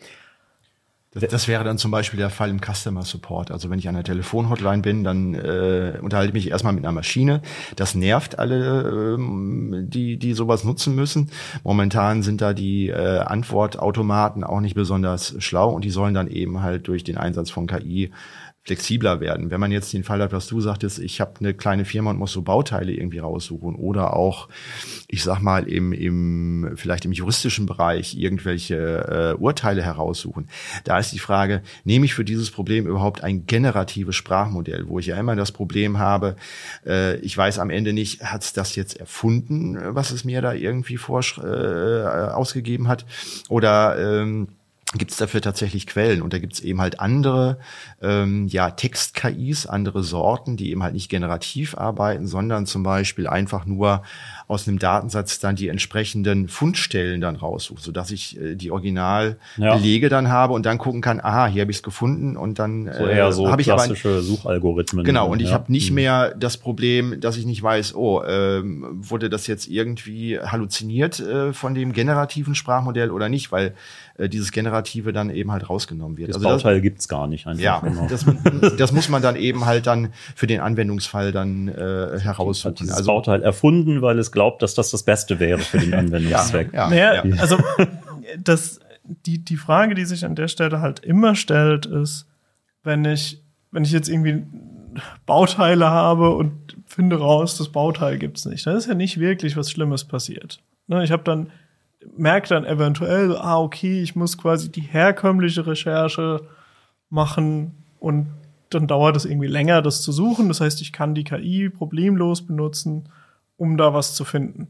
Speaker 3: Das, wäre dann zum Beispiel der Fall im Customer Support. Also wenn ich an der Telefonhotline bin, dann äh, unterhalte ich mich erstmal mit einer Maschine. Das nervt alle, ähm, die, die sowas nutzen müssen. Momentan sind da die äh, Antwortautomaten auch nicht besonders schlau und die sollen dann eben halt durch den Einsatz von KI flexibler werden. Wenn man jetzt den Fall hat, was du sagtest, ich habe eine kleine Firma und muss so Bauteile irgendwie raussuchen oder auch, ich sag mal, im, im vielleicht im juristischen Bereich irgendwelche äh, Urteile heraussuchen. Da ist die Frage, nehme ich für dieses Problem überhaupt ein generatives Sprachmodell, wo ich ja immer das Problem habe, äh, ich weiß am Ende nicht, hat es das jetzt erfunden, was es mir da irgendwie vorsch äh, ausgegeben hat, oder ähm, gibt es dafür tatsächlich Quellen und da gibt es eben halt andere ähm, ja Text-KIs, andere Sorten, die eben halt nicht generativ arbeiten, sondern zum Beispiel einfach nur aus einem Datensatz dann die entsprechenden Fundstellen dann raussucht, sodass ich äh, die Originalbelege ja. dann habe und dann gucken kann, aha, hier habe ich es gefunden und dann
Speaker 1: so eher so habe ich klassische aber, Suchalgorithmen.
Speaker 3: Genau, und ich ja. habe nicht mhm. mehr das Problem, dass ich nicht weiß, oh, ähm, wurde das jetzt irgendwie halluziniert äh, von dem generativen Sprachmodell oder nicht, weil äh, dieses Generative dann eben halt rausgenommen wird.
Speaker 1: Das also Bauteil das, gibt's gar nicht.
Speaker 3: Einfach ja, genau. das, das, muss man dann eben halt dann für den Anwendungsfall dann äh, heraussuchen. Hat
Speaker 1: dieses also Bauteil erfunden, weil es glaubt, dass das das Beste wäre für den [LAUGHS] Anwendungszweck.
Speaker 5: ja, ja, ja. also das, die, die Frage, die sich an der Stelle halt immer stellt, ist, wenn ich, wenn ich jetzt irgendwie Bauteile habe und finde raus, das Bauteil gibt's nicht, dann ist ja nicht wirklich was Schlimmes passiert. Ne, ich habe dann merke dann eventuell, ah, okay, ich muss quasi die herkömmliche Recherche machen und dann dauert es irgendwie länger, das zu suchen. Das heißt, ich kann die KI problemlos benutzen, um da was zu finden.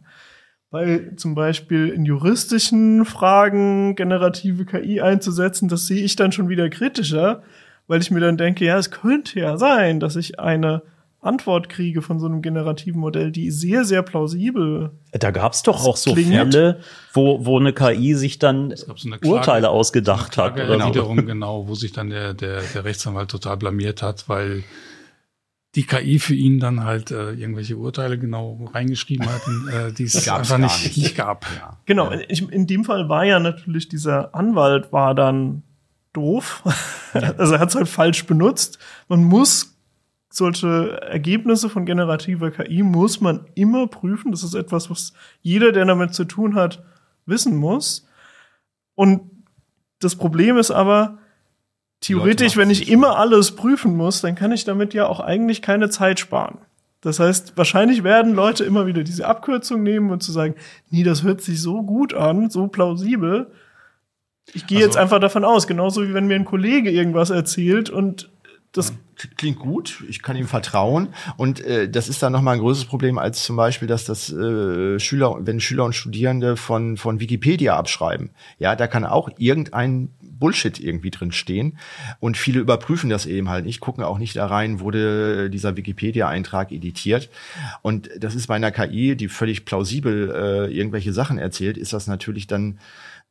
Speaker 5: Weil zum Beispiel in juristischen Fragen generative KI einzusetzen, das sehe ich dann schon wieder kritischer, weil ich mir dann denke, ja, es könnte ja sein, dass ich eine Antwort kriege von so einem generativen Modell, die sehr, sehr plausibel.
Speaker 1: Da gab es doch auch so klingt. Fälle, wo, wo eine KI sich dann so Klage, Urteile ausgedacht so hat.
Speaker 4: Oder so. genau, wo sich dann der, der, der Rechtsanwalt total blamiert hat, weil die KI für ihn dann halt äh, irgendwelche Urteile genau reingeschrieben hatten, äh, die es einfach nicht, nicht. nicht gab.
Speaker 5: Ja. Genau, in, in dem Fall war ja natürlich dieser Anwalt war dann doof. [LAUGHS] also er hat es halt falsch benutzt. Man muss solche Ergebnisse von generativer KI muss man immer prüfen. Das ist etwas, was jeder, der damit zu tun hat, wissen muss. Und das Problem ist aber, theoretisch, wenn ich immer alles prüfen muss, dann kann ich damit ja auch eigentlich keine Zeit sparen. Das heißt, wahrscheinlich werden Leute immer wieder diese Abkürzung nehmen und zu sagen, nee, das hört sich so gut an, so plausibel. Ich gehe also, jetzt einfach davon aus, genauso wie wenn mir ein Kollege irgendwas erzählt und das
Speaker 3: klingt gut, ich kann ihm vertrauen. Und äh, das ist dann nochmal ein größeres Problem als zum Beispiel, dass das äh, Schüler, wenn Schüler und Studierende von, von Wikipedia abschreiben. Ja, da kann auch irgendein Bullshit irgendwie drin stehen. Und viele überprüfen das eben halt nicht, gucken auch nicht da rein, wurde dieser Wikipedia-Eintrag editiert. Und das ist bei einer KI, die völlig plausibel äh, irgendwelche Sachen erzählt, ist das natürlich dann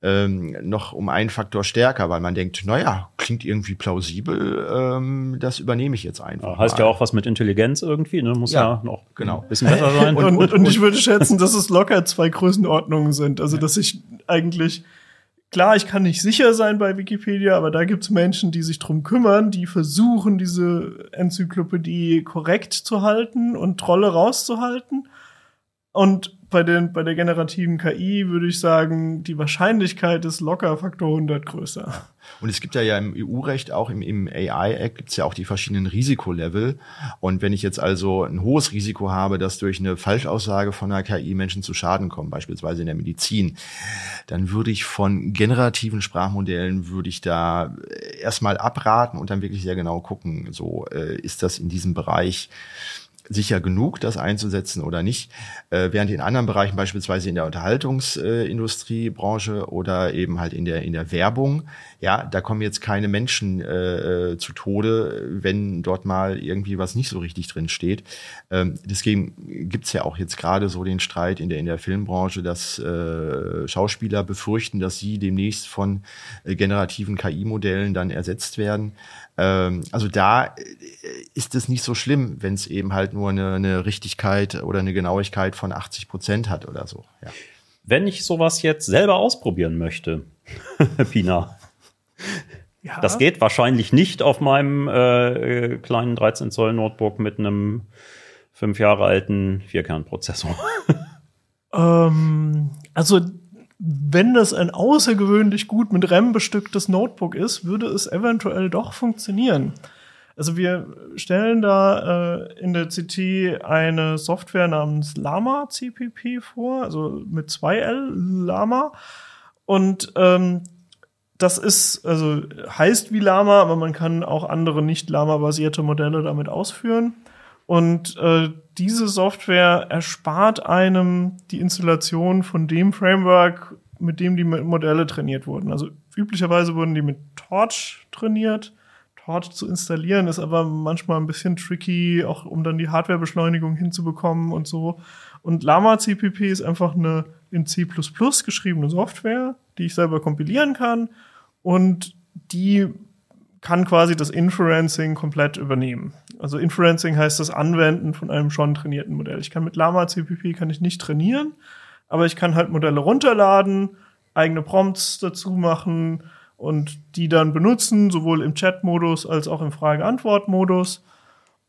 Speaker 3: ähm, noch um einen Faktor stärker, weil man denkt, naja, klingt irgendwie plausibel, ähm, das übernehme ich jetzt einfach.
Speaker 1: Ja, heißt mal. ja auch was mit Intelligenz irgendwie, ne? Muss ja, ja noch
Speaker 3: genau.
Speaker 5: ein bisschen besser sein. [LAUGHS] und, und, und ich würde schätzen, dass es locker zwei Größenordnungen sind. Also, dass ich eigentlich Klar, ich kann nicht sicher sein bei Wikipedia, aber da gibt's Menschen, die sich drum kümmern, die versuchen, diese Enzyklopädie korrekt zu halten und Trolle rauszuhalten. Und bei, den, bei der generativen KI würde ich sagen, die Wahrscheinlichkeit ist locker Faktor 100 größer.
Speaker 3: Und es gibt ja, ja im EU-Recht, auch im, im AI-Act, gibt es ja auch die verschiedenen Risikolevel. Und wenn ich jetzt also ein hohes Risiko habe, dass durch eine Falschaussage von einer KI Menschen zu Schaden kommen, beispielsweise in der Medizin, dann würde ich von generativen Sprachmodellen, würde ich da erstmal abraten und dann wirklich sehr genau gucken, so äh, ist das in diesem Bereich sicher genug, das einzusetzen oder nicht. Äh, während in anderen Bereichen, beispielsweise in der Unterhaltungsindustriebranche oder eben halt in der, in der Werbung, ja, da kommen jetzt keine Menschen äh, äh, zu Tode, wenn dort mal irgendwie was nicht so richtig drin steht. Ähm, deswegen gibt's ja auch jetzt gerade so den Streit in der, in der Filmbranche, dass äh, Schauspieler befürchten, dass sie demnächst von äh, generativen KI-Modellen dann ersetzt werden. Ähm, also da äh, ist es nicht so schlimm, wenn es eben halt nur eine, eine Richtigkeit oder eine Genauigkeit von 80 Prozent hat oder so. Ja.
Speaker 1: Wenn ich sowas jetzt selber ausprobieren möchte, [LAUGHS] Pina, ja. das geht wahrscheinlich nicht auf meinem äh, äh kleinen 13 Zoll Notebook mit einem fünf Jahre alten Vierkernprozessor. [LAUGHS]
Speaker 5: ähm, also wenn das ein außergewöhnlich gut mit RAM bestücktes Notebook ist, würde es eventuell doch funktionieren. Also wir stellen da äh, in der CT eine Software namens Lama CPP vor, also mit 2L Lama. Und ähm, das ist, also heißt wie Lama, aber man kann auch andere nicht Lama-basierte Modelle damit ausführen. Und äh, diese Software erspart einem die Installation von dem Framework, mit dem die Modelle trainiert wurden. Also üblicherweise wurden die mit Torch trainiert. Torch zu installieren ist aber manchmal ein bisschen tricky, auch um dann die Hardwarebeschleunigung hinzubekommen und so. Und Lama CPP ist einfach eine in C++ geschriebene Software, die ich selber kompilieren kann und die kann quasi das Inferencing komplett übernehmen. Also Inferencing heißt das Anwenden von einem schon trainierten Modell. Ich kann mit Lama CPP kann ich nicht trainieren, aber ich kann halt Modelle runterladen, eigene Prompts dazu machen und die dann benutzen, sowohl im Chat-Modus als auch im Frage-Antwort-Modus.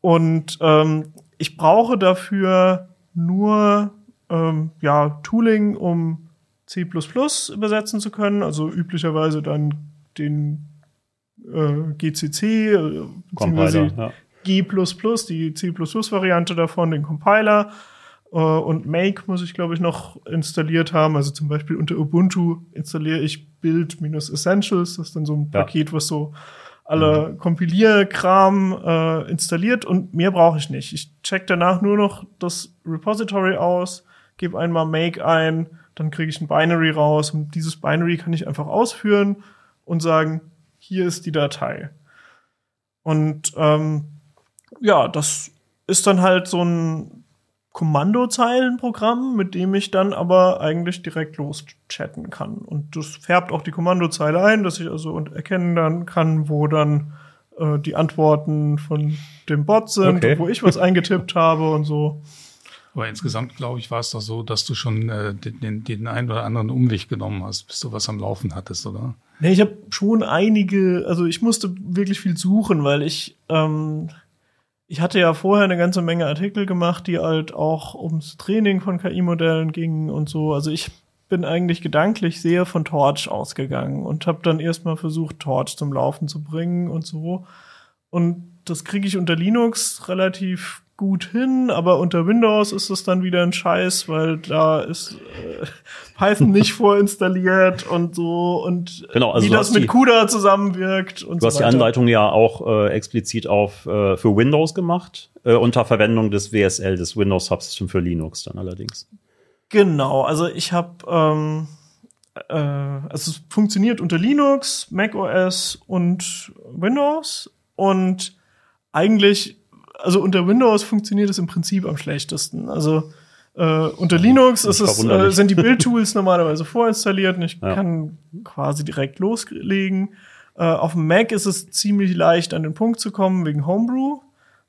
Speaker 5: Und ähm, ich brauche dafür nur ähm, ja, Tooling, um C übersetzen zu können, also üblicherweise dann den äh, GCC, äh, beziehungsweise ja. G++, die C++-Variante davon, den Compiler äh, und Make muss ich, glaube ich, noch installiert haben. Also zum Beispiel unter Ubuntu installiere ich Build-Essentials. Das ist dann so ein ja. Paket, was so alle mhm. Kompilierkram äh, installiert und mehr brauche ich nicht. Ich check danach nur noch das Repository aus, gebe einmal Make ein, dann kriege ich ein Binary raus und dieses Binary kann ich einfach ausführen und sagen, hier ist die Datei. Und ähm, ja, das ist dann halt so ein Kommandozeilenprogramm, mit dem ich dann aber eigentlich direkt loschatten kann. Und das färbt auch die Kommandozeile ein, dass ich also erkennen dann kann, wo dann äh, die Antworten von dem Bot sind, okay. wo ich was [LAUGHS] eingetippt habe und so.
Speaker 4: Aber insgesamt, glaube ich, war es doch so, dass du schon äh, den, den einen oder anderen Umweg genommen hast, bis du was am Laufen hattest, oder?
Speaker 5: Nee, ich habe schon einige, also ich musste wirklich viel suchen, weil ich ähm, ich hatte ja vorher eine ganze Menge Artikel gemacht, die halt auch ums Training von KI-Modellen gingen und so. Also ich bin eigentlich gedanklich sehr von Torch ausgegangen und habe dann erstmal versucht, Torch zum Laufen zu bringen und so. Und das kriege ich unter Linux relativ gut hin, aber unter Windows ist es dann wieder ein Scheiß, weil da ist äh, Python nicht [LAUGHS] vorinstalliert und so und
Speaker 1: genau, also
Speaker 5: wie das mit die, CUDA zusammenwirkt und
Speaker 1: Du so hast
Speaker 5: weiter.
Speaker 1: die Anleitung ja auch äh, explizit auf äh, für Windows gemacht, äh, unter Verwendung des WSL, des Windows Subsystem für Linux dann allerdings.
Speaker 5: Genau, also ich habe ähm, äh, also es funktioniert unter Linux, Mac OS und Windows und eigentlich also unter Windows funktioniert es im Prinzip am schlechtesten. Also äh, unter Linux ist es, äh, sind die Build-Tools [LAUGHS] normalerweise vorinstalliert und ich ja. kann quasi direkt loslegen. Äh, auf dem Mac ist es ziemlich leicht, an den Punkt zu kommen wegen Homebrew.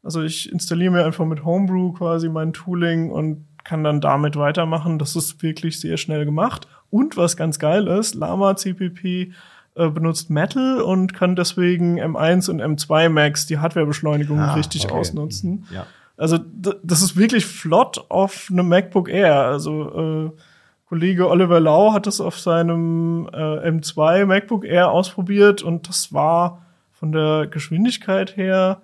Speaker 5: Also ich installiere mir einfach mit Homebrew quasi mein Tooling und kann dann damit weitermachen. Das ist wirklich sehr schnell gemacht. Und was ganz geil ist, Lama CPP äh, benutzt Metal und kann deswegen M1 und M2 Max die Hardwarebeschleunigung ah, richtig okay. ausnutzen. Ja. Also das ist wirklich flott auf einem MacBook Air. Also äh, Kollege Oliver Lau hat das auf seinem äh, M2 MacBook Air ausprobiert und das war von der Geschwindigkeit her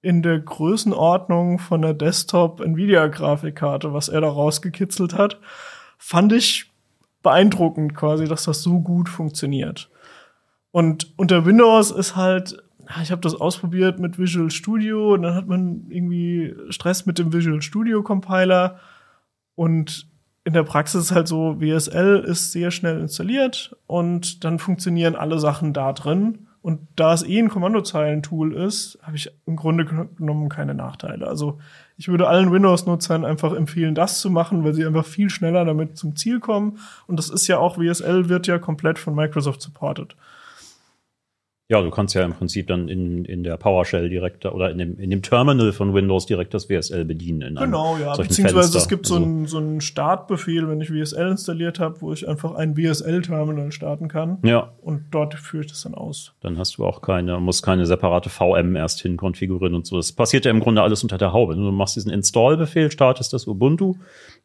Speaker 5: in der Größenordnung von der Desktop Nvidia Grafikkarte, was er da rausgekitzelt hat, fand ich beeindruckend quasi, dass das so gut funktioniert. Und unter Windows ist halt, ich habe das ausprobiert mit Visual Studio und dann hat man irgendwie Stress mit dem Visual Studio Compiler und in der Praxis ist halt so, WSL ist sehr schnell installiert und dann funktionieren alle Sachen da drin. Und da es eh ein Kommandozeilentool ist, habe ich im Grunde genommen keine Nachteile. Also ich würde allen Windows-Nutzern einfach empfehlen, das zu machen, weil sie einfach viel schneller damit zum Ziel kommen. Und das ist ja auch, WSL wird ja komplett von Microsoft supported.
Speaker 1: Ja, du kannst ja im Prinzip dann in, in der PowerShell direkt oder in dem, in dem Terminal von Windows direkt das WSL bedienen.
Speaker 5: genau, ja. Beziehungsweise Fenster. es gibt so, also einen, so einen Startbefehl, wenn ich WSL installiert habe, wo ich einfach ein WSL-Terminal starten kann.
Speaker 1: Ja.
Speaker 5: Und dort führe ich das dann aus.
Speaker 1: Dann hast du auch keine, musst keine separate VM erst hin konfigurieren und so. Das passiert ja im Grunde alles unter der Haube. Du machst diesen Install-Befehl, startest das Ubuntu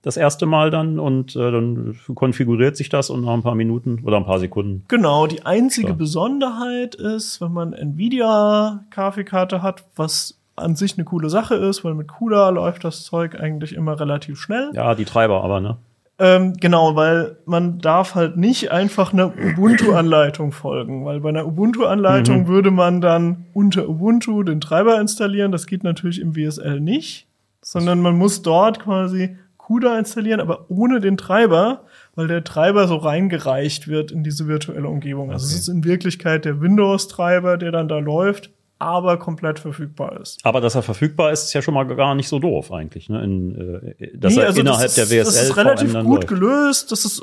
Speaker 1: das erste Mal dann und äh, dann konfiguriert sich das und nach ein paar Minuten oder ein paar Sekunden.
Speaker 5: Genau, die einzige ja. Besonderheit ist, wenn man Nvidia-Grafikkarte hat, was an sich eine coole Sache ist, weil mit CUDA läuft das Zeug eigentlich immer relativ schnell.
Speaker 1: Ja, die Treiber aber, ne?
Speaker 5: Ähm, genau, weil man darf halt nicht einfach einer Ubuntu-Anleitung folgen, weil bei einer Ubuntu-Anleitung mhm. würde man dann unter Ubuntu den Treiber installieren. Das geht natürlich im WSL nicht, sondern man muss dort quasi CUDA installieren, aber ohne den Treiber, weil der Treiber so reingereicht wird in diese virtuelle Umgebung. Also es ist in Wirklichkeit der Windows-Treiber, der dann da läuft, aber komplett verfügbar ist.
Speaker 1: Aber dass er verfügbar ist, ist ja schon mal gar nicht so doof eigentlich. Ne? In, äh, dass
Speaker 5: Nee,
Speaker 1: er
Speaker 5: also
Speaker 1: innerhalb
Speaker 5: das
Speaker 1: der
Speaker 5: ist,
Speaker 1: WSL
Speaker 5: Das ist relativ gut
Speaker 1: läuft.
Speaker 5: gelöst. Das ist,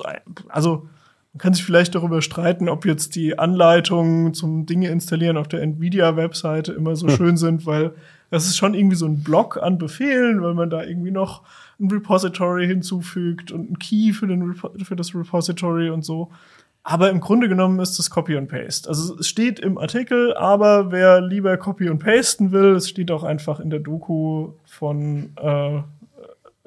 Speaker 5: also, man kann sich vielleicht darüber streiten, ob jetzt die Anleitungen zum Dinge installieren auf der Nvidia-Webseite immer so schön sind, weil das ist schon irgendwie so ein Block an Befehlen, weil man da irgendwie noch ein Repository hinzufügt und ein Key für, den Repo für das Repository und so. Aber im Grunde genommen ist es Copy und Paste. Also es steht im Artikel, aber wer lieber Copy und Pasten will, es steht auch einfach in der Doku von äh,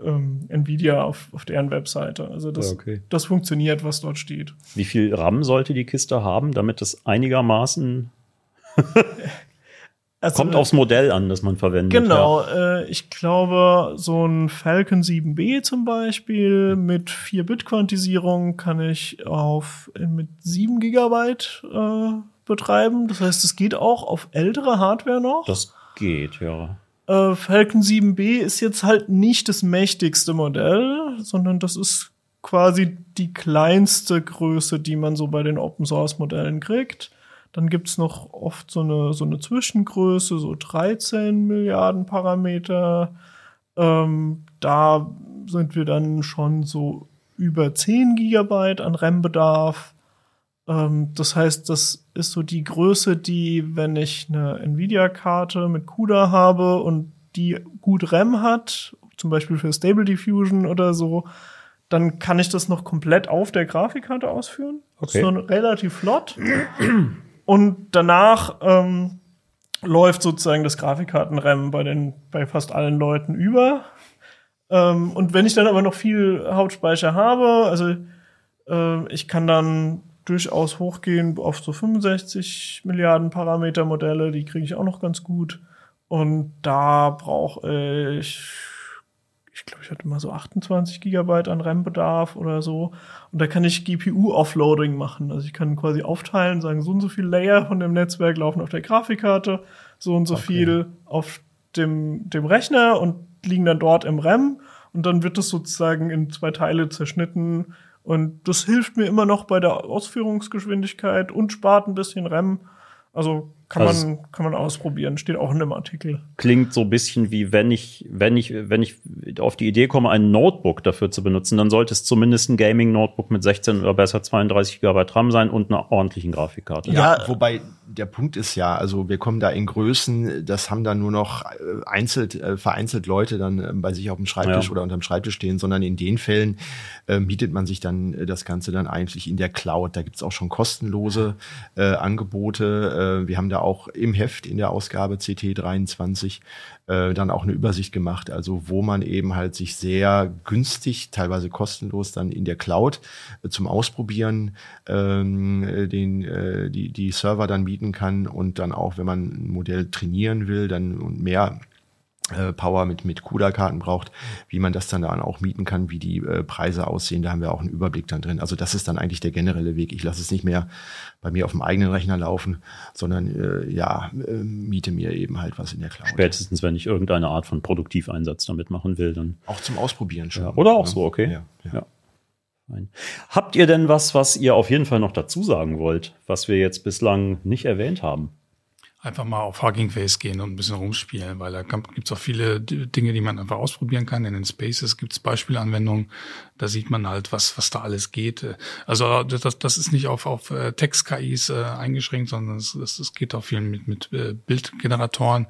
Speaker 5: ähm, Nvidia auf, auf deren Webseite. Also das,
Speaker 1: okay.
Speaker 5: das funktioniert, was dort steht.
Speaker 1: Wie viel RAM sollte die Kiste haben, damit es einigermaßen [LAUGHS]
Speaker 5: Also,
Speaker 1: kommt aufs Modell an, das man verwendet?
Speaker 5: Genau,
Speaker 1: Ja.
Speaker 5: äh, ich glaube, so ein Falcon 7B zum Beispiel mit 4-Bit-Quantisierung kann ich auf äh, mit 7 Gigabyte äh, betreiben. Das heißt, es geht auch auf ältere Hardware noch.
Speaker 1: Das geht, ja.
Speaker 5: Äh, Falcon 7B ist jetzt halt nicht das mächtigste Modell, sondern das ist quasi die kleinste Größe, die man so bei den Open Source Modellen kriegt. Dann gibt's noch oft so eine, so eine Zwischengröße, so 13 Milliarden Parameter. Ähm, da sind wir dann schon so über 10 Gigabyte an RAM-Bedarf. Ähm, das heißt, das ist so die Größe, die, wenn ich eine Nvidia-Karte mit CUDA habe und die gut RAM hat, zum Beispiel für Stable Diffusion oder so, dann kann ich das noch komplett auf der Grafikkarte ausführen.
Speaker 1: Okay.
Speaker 5: So relativ flott. [CLEARS THROAT] Und danach ähm, läuft sozusagen das Grafikkarten-RAM bei den bei fast allen Leuten über. Ähm, und wenn ich dann aber noch viel Hauptspeicher habe, also äh, ich kann dann durchaus hochgehen auf so 65 Milliarden Parameter Modelle, die kriege ich auch noch ganz gut. Und da brauche ich, ich glaube, ich hatte mal so 28 Gigabyte an RAM-Bedarf oder so. Und da kann ich GPU-Offloading machen. Also ich kann quasi aufteilen, sagen, so und so viel Layer von dem Netzwerk laufen auf der Grafikkarte, so und so viel auf dem, dem Rechner und liegen dann dort im RAM. Und dann wird das sozusagen in zwei Teile zerschnitten. Und das hilft mir immer noch bei der Ausführungsgeschwindigkeit und spart ein bisschen RAM. Also kann
Speaker 1: Also-
Speaker 5: man, kann man ausprobieren. Steht auch in dem Artikel.
Speaker 1: Klingt so ein bisschen wie wenn ich, wenn ich, wenn ich auf die Idee komme, ein Notebook dafür zu benutzen, dann sollte es zumindest ein Gaming-Notebook mit 16 oder besser 32 GB RAM sein und einer ordentlichen Grafikkarte.
Speaker 3: Ja,
Speaker 5: Ja.
Speaker 3: wobei der Punkt ist ja, also wir kommen da in Größen, das haben dann nur noch äh, einzelt, äh, vereinzelt Leute dann äh, bei sich auf dem Schreibtisch
Speaker 1: Ja.
Speaker 3: oder unterm Schreibtisch stehen, sondern in den Fällen äh, mietet man sich dann äh, das Ganze dann eigentlich in der Cloud. Da gibt's auch schon kostenlose äh, Angebote. Äh, wir haben da auch im Heft in der Ausgabe CT23 äh, dann auch eine Übersicht gemacht, also wo man eben halt sich sehr günstig, teilweise kostenlos dann in der Cloud äh, zum Ausprobieren ähm, äh, den, äh, die, die Server dann bieten kann und dann auch, wenn man ein Modell trainieren will, dann und mehr äh, Power mit, mit CUDA-Karten braucht, wie man das dann, dann auch mieten kann, wie die äh, Preise aussehen. Da haben wir auch einen Überblick dann drin. Also das ist dann eigentlich der generelle Weg. Ich lasse es nicht mehr bei mir auf dem eigenen Rechner laufen, sondern äh, ja, äh, miete mir eben halt was in der Cloud.
Speaker 1: Spätestens, wenn ich irgendeine Art von Produktiveinsatz damit machen will, dann.
Speaker 3: Auch zum Ausprobieren schon.
Speaker 1: Ja, oder auch so, okay.
Speaker 3: Ja, ja.
Speaker 1: Ja. Habt ihr denn was, was ihr auf jeden Fall noch dazu sagen wollt, was wir jetzt bislang nicht erwähnt haben?
Speaker 4: Einfach mal auf Hugging Face gehen und ein bisschen rumspielen, weil da gibt es auch viele Dinge, die man einfach ausprobieren kann. In den Spaces gibt es Beispielanwendungen, da sieht man halt, was, was da alles geht. Also das, das ist nicht auf, auf äh, Text-KIs äh, eingeschränkt, sondern es, es, es geht auch viel mit, mit äh, Bildgeneratoren.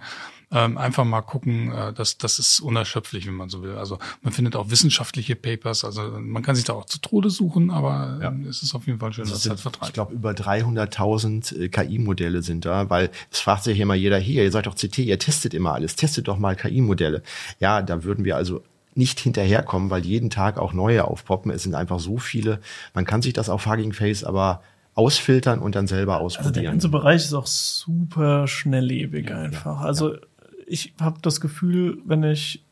Speaker 4: Ähm, einfach mal gucken, äh, das, das ist unerschöpflich, wenn man so will. Also man findet auch wissenschaftliche Papers, also man kann sich da auch zu Tode suchen, aber
Speaker 3: Ja.
Speaker 4: ähm, es ist auf jeden Fall schön, dass es
Speaker 3: sind,
Speaker 4: halt
Speaker 3: ich
Speaker 4: vertreibt.
Speaker 3: glaube, über 300.000 äh, KI-Modelle sind da, weil es fragt sich immer jeder, hier, ihr seid doch CT, ihr testet immer alles, testet doch mal KI-Modelle. Ja, da würden wir also nicht hinterherkommen, weil jeden Tag auch neue aufpoppen. Es sind einfach so viele. Man kann sich das auf Hugging Face aber ausfiltern und dann selber
Speaker 5: Also der
Speaker 3: ausprobieren.
Speaker 5: ganze Bereich ist auch super schnelllebig einfach. Also ich habe das Gefühl, wenn ich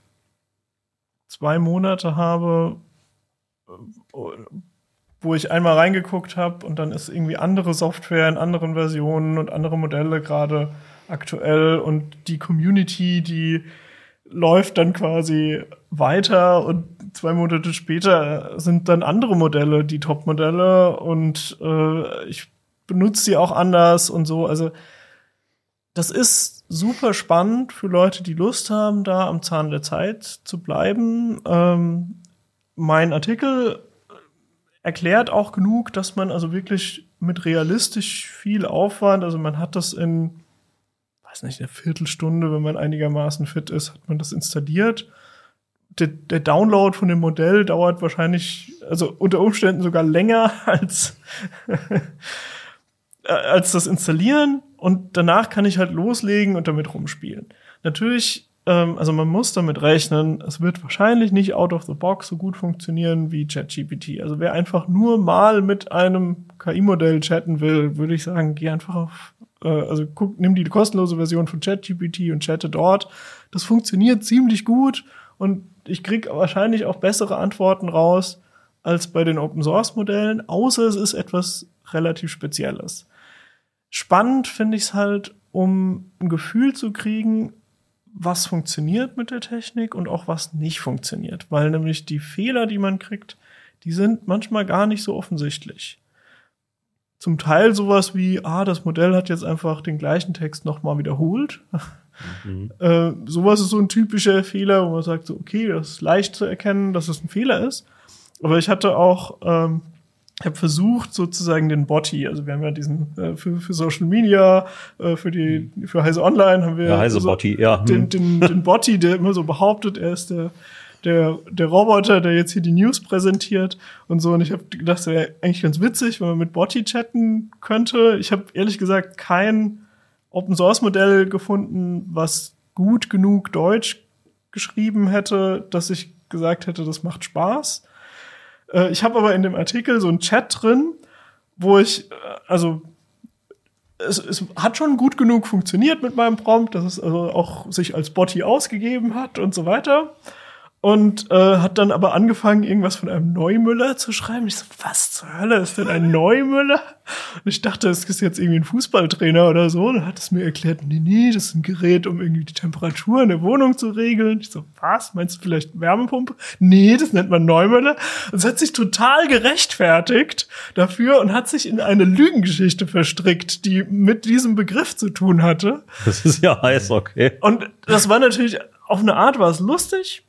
Speaker 5: zwei Monate habe, äh, wo ich einmal reingeguckt habe und dann ist irgendwie andere Software in anderen Versionen und andere Modelle gerade aktuell und die Community, die läuft dann quasi weiter und zwei Monate später sind dann andere Modelle die Top-Modelle und äh, ich benutze sie auch anders und so. Also das ist super spannend für Leute, die Lust haben, da am Zahn der Zeit zu bleiben. Ähm, mein Artikel erklärt auch genug, dass man also wirklich mit realistisch viel Aufwand, also man hat das in, weiß nicht, eine Viertelstunde, wenn man einigermaßen fit ist, hat man das installiert. Der, der Download von dem Modell dauert wahrscheinlich, also unter Umständen sogar länger [LAUGHS] als, als das Installieren und danach kann ich halt loslegen und damit rumspielen. Natürlich, ähm, also man muss damit rechnen, es wird wahrscheinlich nicht out of the box so gut funktionieren wie ChatGPT. Also wer einfach nur mal mit einem KI-Modell chatten will, würde ich sagen, geh einfach auf, äh, also guck, nimm die kostenlose Version von ChatGPT und chatte dort. Das funktioniert ziemlich gut und ich krieg wahrscheinlich auch bessere Antworten raus als bei den Open Source Modellen, außer es ist etwas relativ Spezielles. Spannend finde ich es halt, um ein Gefühl zu kriegen, was funktioniert mit der Technik und auch was nicht funktioniert. Weil nämlich die Fehler, die man kriegt, die sind manchmal gar nicht so offensichtlich. Zum Teil sowas wie, ah, das Modell hat jetzt einfach den gleichen Text nochmal wiederholt. Mhm. [LAUGHS] äh, sowas ist so ein typischer Fehler, wo man sagt, so, okay, das ist leicht zu erkennen, dass es ein Fehler ist. Aber ich hatte auch ähm, habe versucht, sozusagen den Botti, also wir haben ja diesen äh, für, für Social Media, äh, für die für Heise Online haben wir
Speaker 1: ja, Heise so Botti, ja.
Speaker 5: den, hm. den, den Botti, der immer so behauptet, er ist der der, der Roboter, der jetzt hier die News präsentiert und so. Und ich habe gedacht, das wäre eigentlich ganz witzig, wenn man mit Botti chatten könnte. Ich habe ehrlich gesagt kein Open Source Modell gefunden, was gut genug Deutsch geschrieben hätte, dass ich gesagt hätte, das macht Spaß. Äh, ich habe aber in dem Artikel so einen Chat drin, wo ich, äh, also es, es hat schon gut genug funktioniert mit meinem Prompt, dass es also auch sich als Botty ausgegeben hat und so weiter und äh, hat dann aber angefangen, irgendwas von einem Neumüller zu schreiben. Ich so, was zur Hölle ist denn ein Neumüller? Und ich dachte, es ist jetzt irgendwie ein Fußballtrainer oder so. Und dann hat es mir erklärt, nee, nee, das ist ein Gerät, um irgendwie die Temperatur in der Wohnung zu regeln. Ich so, was? Meinst du vielleicht Wärmepumpe? Nee, das nennt man Neumüller. Und es hat sich total gerechtfertigt dafür und hat sich in eine Lügengeschichte verstrickt, die mit diesem Begriff zu tun hatte.
Speaker 1: Das ist ja heiß, okay.
Speaker 5: Und das war natürlich auf eine Art war es lustig,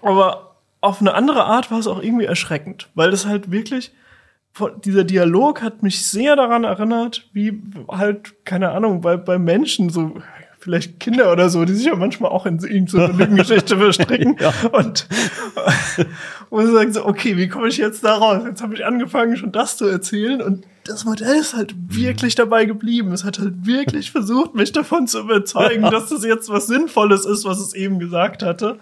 Speaker 5: aber auf eine andere Art war es auch irgendwie erschreckend, weil das halt wirklich, dieser Dialog hat mich sehr daran erinnert, wie halt, keine Ahnung, bei, bei Menschen, so vielleicht Kinder oder so, die sich ja manchmal auch in, in so eine Lügengeschichte [LAUGHS] verstricken ja. und und sagen so, okay, wie komme ich jetzt da raus? Jetzt habe ich angefangen, schon das zu erzählen und das Modell ist halt wirklich dabei geblieben. Es hat halt wirklich versucht, mich davon zu überzeugen, [LAUGHS] dass das jetzt was Sinnvolles ist, was es eben gesagt hatte.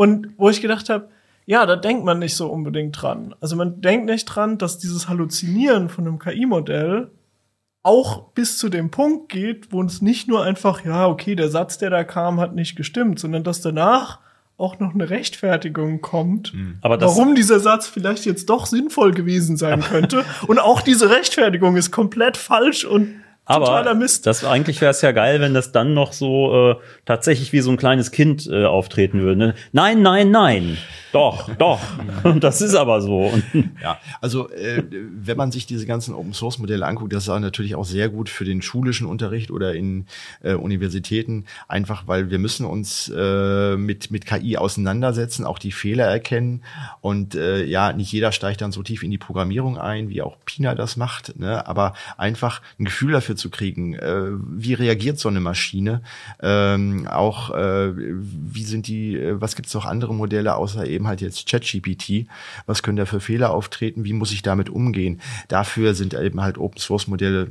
Speaker 5: Und wo ich gedacht habe, ja, da denkt man nicht so unbedingt dran. Also man denkt nicht dran, dass dieses Halluzinieren von einem KI-Modell auch bis zu dem Punkt geht, wo es nicht nur einfach, ja, okay, der Satz, der da kam, hat nicht gestimmt, sondern dass danach auch noch eine Rechtfertigung kommt, mhm. warum dieser Satz vielleicht jetzt doch sinnvoll gewesen sein könnte. [LAUGHS] Und auch diese Rechtfertigung ist komplett falsch und
Speaker 1: aber das eigentlich wäre es ja geil, wenn das dann noch so äh, tatsächlich wie so ein kleines Kind äh, auftreten würde. Ne? Nein, nein, nein. Doch, doch. [LAUGHS] Und das ist aber so. [LAUGHS]
Speaker 3: ja, also äh, wenn man sich diese ganzen Open Source Modelle anguckt, das ist natürlich auch sehr gut für den schulischen Unterricht oder in äh, Universitäten, einfach weil wir müssen uns äh, mit mit KI auseinandersetzen, auch die Fehler erkennen und äh, ja, nicht jeder steigt dann so tief in die Programmierung ein, wie auch Pina das macht, ne? aber einfach ein Gefühl dafür zu kriegen, äh, wie reagiert so eine Maschine, ähm, auch äh, wie sind die, äh, was gibt es noch andere Modelle außer eben halt jetzt ChatGPT, was können da für Fehler auftreten, wie muss ich damit umgehen? Dafür sind eben halt Open Source Modelle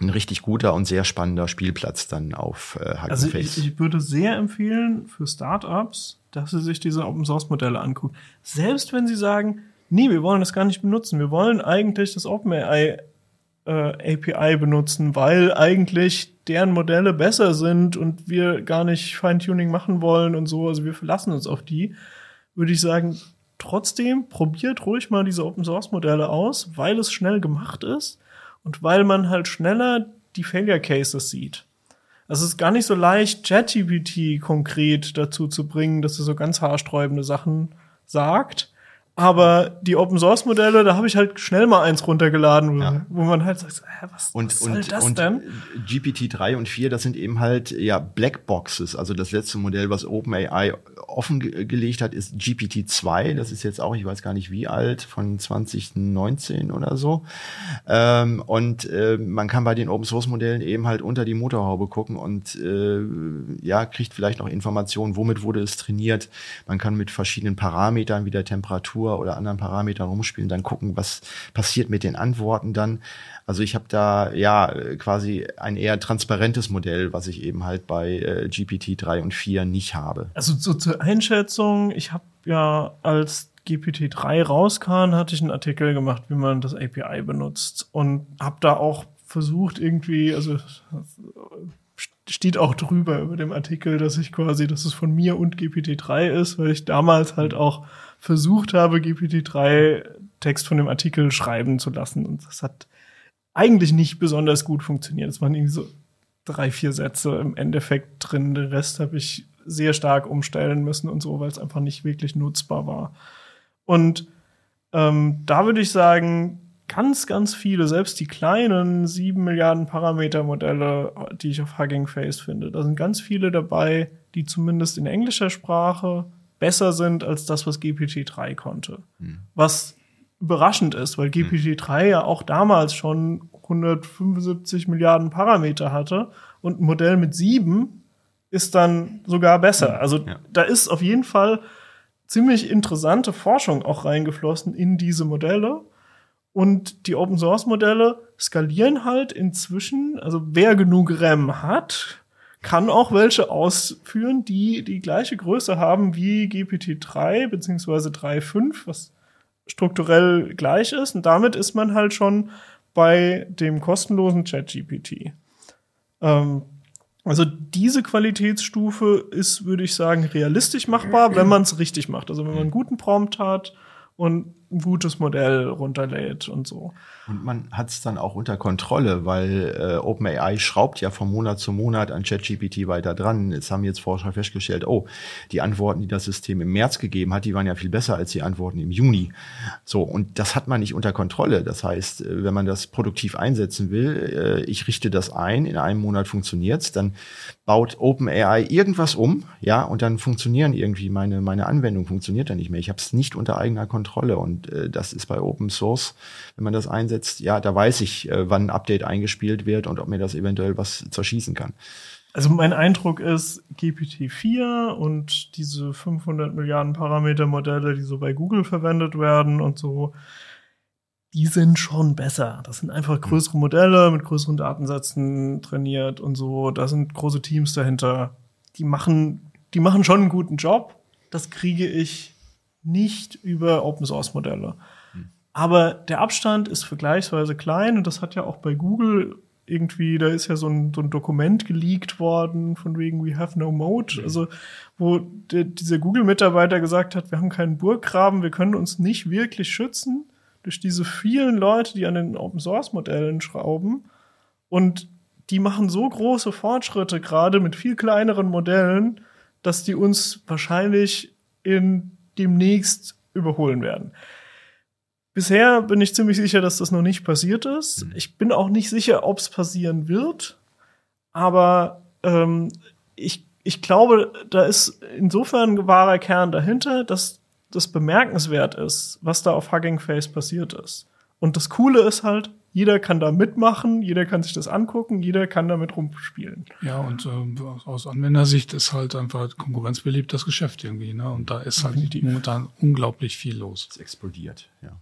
Speaker 3: ein richtig guter und sehr spannender Spielplatz dann auf
Speaker 5: äh, Hugging Also ich, ich würde sehr empfehlen für Startups, dass sie sich diese Open Source Modelle angucken. Selbst wenn sie sagen, nee, wir wollen das gar nicht benutzen, wir wollen eigentlich das OpenAI äh, API benutzen, weil eigentlich deren Modelle besser sind und wir gar nicht Feintuning machen wollen und so. Also wir verlassen uns auf die. Würde ich sagen, trotzdem probiert ruhig mal diese Open Source Modelle aus, weil es schnell gemacht ist und weil man halt schneller die Failure Cases sieht. Also es ist gar nicht so leicht, ChatGPT konkret dazu zu bringen, dass er so ganz haarsträubende Sachen sagt. Aber die Open Source Modelle, da habe ich halt schnell mal eins runtergeladen, wo,
Speaker 3: Ja.
Speaker 5: wo man halt sagt, hä, was,
Speaker 3: Und,
Speaker 5: was soll
Speaker 3: und,
Speaker 5: das
Speaker 3: und
Speaker 5: denn?
Speaker 3: GPT-3 und 4, das sind eben halt ja Blackboxes. Also das letzte Modell, was OpenAI offengelegt hat, ist GPT-2. Das ist jetzt auch, ich weiß gar nicht wie alt, von 2019 oder so. Ähm, und äh, man kann bei den Open-Source-Modellen eben halt unter die Motorhaube gucken und äh, ja, kriegt vielleicht noch Informationen, womit wurde es trainiert. Man kann mit verschiedenen Parametern wie der Temperatur oder anderen Parametern rumspielen, dann gucken, was passiert mit den Antworten dann. Also ich habe da ja quasi ein eher transparentes Modell, was ich eben halt bei äh, GPT 3 und 4 nicht habe.
Speaker 5: Also so zur Einschätzung, ich habe ja als GPT-3 rauskam, hatte ich einen Artikel gemacht, wie man das API benutzt und habe da auch versucht irgendwie, also steht auch drüber über dem Artikel, dass ich quasi, dass es von mir und GPT-3 ist, weil ich damals halt auch versucht habe, GPT-3 Text von dem Artikel schreiben zu lassen und das hat eigentlich nicht besonders gut funktioniert. Es waren irgendwie so drei, vier Sätze im Endeffekt drin. Den Rest habe ich sehr stark umstellen müssen und so, weil es einfach nicht wirklich nutzbar war. Und ähm, da würde ich sagen, ganz, ganz viele, selbst die kleinen sieben Milliarden Parameter Modelle, die ich auf Hugging Face finde, da sind ganz viele dabei, die zumindest in englischer Sprache besser sind als das, was GPT-3 konnte. Was überraschend ist, weil GPT-3 ja auch damals schon 175 Milliarden Parameter hatte und ein Modell mit sieben ist dann sogar besser. Also
Speaker 3: Ja.
Speaker 5: da ist auf jeden Fall ziemlich interessante Forschung auch reingeflossen in diese Modelle. Und die Open Source Modelle skalieren halt inzwischen, also wer genug RAM hat, kann auch welche ausführen, die die gleiche Größe haben wie GPT-3 beziehungsweise 3.5, was strukturell gleich ist. Und damit ist man halt schon bei dem kostenlosen ChatGPT. Ähm, also diese Qualitätsstufe ist, würde ich sagen, realistisch machbar, wenn man es richtig macht. Also wenn man einen guten Prompt hat und ein gutes Modell runterlädt und so.
Speaker 3: Und man hat es dann auch unter Kontrolle, weil äh, OpenAI schraubt ja von Monat zu Monat an ChatGPT weiter dran. Jetzt haben jetzt Forscher festgestellt, oh, die Antworten, die das System im März gegeben hat, die waren ja viel besser als die Antworten im Juni. So, und das hat man nicht unter Kontrolle. Das heißt, äh, wenn man das produktiv einsetzen will, äh, ich richte das ein, in einem Monat funktioniert's, dann baut OpenAI irgendwas um, ja, und dann funktionieren irgendwie meine, meine Anwendung funktioniert dann nicht mehr. Ich habe es nicht unter eigener Kontrolle und äh, das ist bei Open Source, wenn man das einsetzt, ja, da weiß ich, äh, wann ein Update eingespielt wird und ob mir das eventuell was zerschießen kann.
Speaker 5: Also mein Eindruck ist, GPT-4 und diese 500 Milliarden Parameter Modelle, die so bei Google verwendet werden und so, die sind schon besser. Das sind einfach größere Modelle mit größeren Datensätzen trainiert und so. Da sind große Teams dahinter. Die machen, die machen schon einen guten Job. Das kriege ich nicht über Open Source Modelle. Aber der Abstand ist vergleichsweise klein und das hat ja auch bei Google irgendwie, da ist ja so ein, so ein Dokument geleakt worden von wegen We have no mode, also wo der, dieser Google-Mitarbeiter gesagt hat, wir haben keinen Burggraben, wir können uns nicht wirklich schützen durch diese vielen Leute, die an den Open-Source-Modellen schrauben. Und die machen so große Fortschritte, gerade mit viel kleineren Modellen, dass die uns wahrscheinlich in demnächst überholen werden. Bisher bin ich ziemlich sicher, dass das noch nicht passiert ist. Ich bin auch nicht sicher, ob es passieren wird. Aber ähm, ich, ich glaube, da ist insofern ein wahrer Kern dahinter, dass das bemerkenswert ist, was da auf Hugging Face passiert ist. Und das Coole ist halt, jeder kann da mitmachen, jeder kann sich das angucken, jeder kann damit rumspielen.
Speaker 4: Ja, und ähm, aus Anwendersicht ist halt einfach konkurrenzbelebt das Geschäft irgendwie. Ne? Und da ist halt
Speaker 5: Definitiv.
Speaker 4: momentan unglaublich viel los.
Speaker 3: Es explodiert, ja.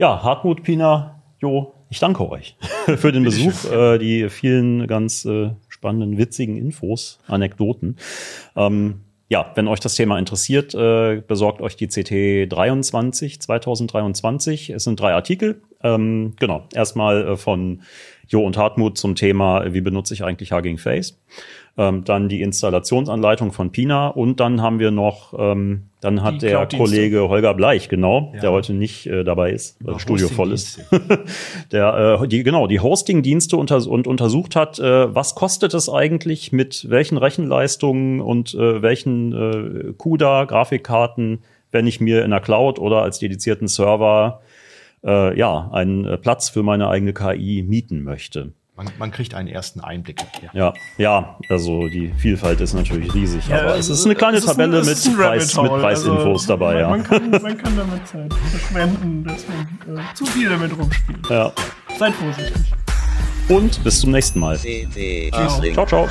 Speaker 1: Ja, Hartmut, Pina, Jo, ich danke euch [LAUGHS] für den Besuch, äh, die vielen ganz äh, spannenden, witzigen Infos, Anekdoten. Ähm, ja, wenn euch das Thema interessiert, äh, besorgt euch die CT 23 2023. Es sind drei Artikel. Ähm, genau, erstmal äh, von Jo und Hartmut zum Thema, wie benutze ich eigentlich Hugging Face. Ähm, dann die Installationsanleitung von Pina und dann haben wir noch, ähm, dann hat
Speaker 5: Die
Speaker 1: der. Kollege Holger Bleich, genau,
Speaker 3: Ja.
Speaker 1: der heute nicht äh, dabei ist, weil das Studio voll ist [LAUGHS] der äh, die genau die Hosting-Dienste unter und untersucht hat, äh, was kostet es eigentlich, mit welchen Rechenleistungen und äh, welchen äh, CUDA Grafikkarten wenn ich mir in der Cloud oder als dedizierten Server äh, ja einen äh, Platz für meine eigene KI mieten möchte.
Speaker 3: Man, man kriegt einen ersten Einblick. Ja.
Speaker 1: Ja, ja, also die Vielfalt ist natürlich riesig, aber es ist eine kleine
Speaker 5: ein-
Speaker 1: Tabelle
Speaker 5: es
Speaker 1: mit,
Speaker 5: ein
Speaker 1: Preis, mit. Preisinfos
Speaker 5: Also,
Speaker 1: dabei,
Speaker 5: man,
Speaker 1: ja.
Speaker 5: Man kann, man kann damit Zeit verschwenden, dass man äh, zu viel damit rumspielt.
Speaker 1: ja.
Speaker 5: Seid vorsichtig.
Speaker 1: Und bis zum nächsten Mal.
Speaker 2: Uplink.
Speaker 1: Ciao, ciao.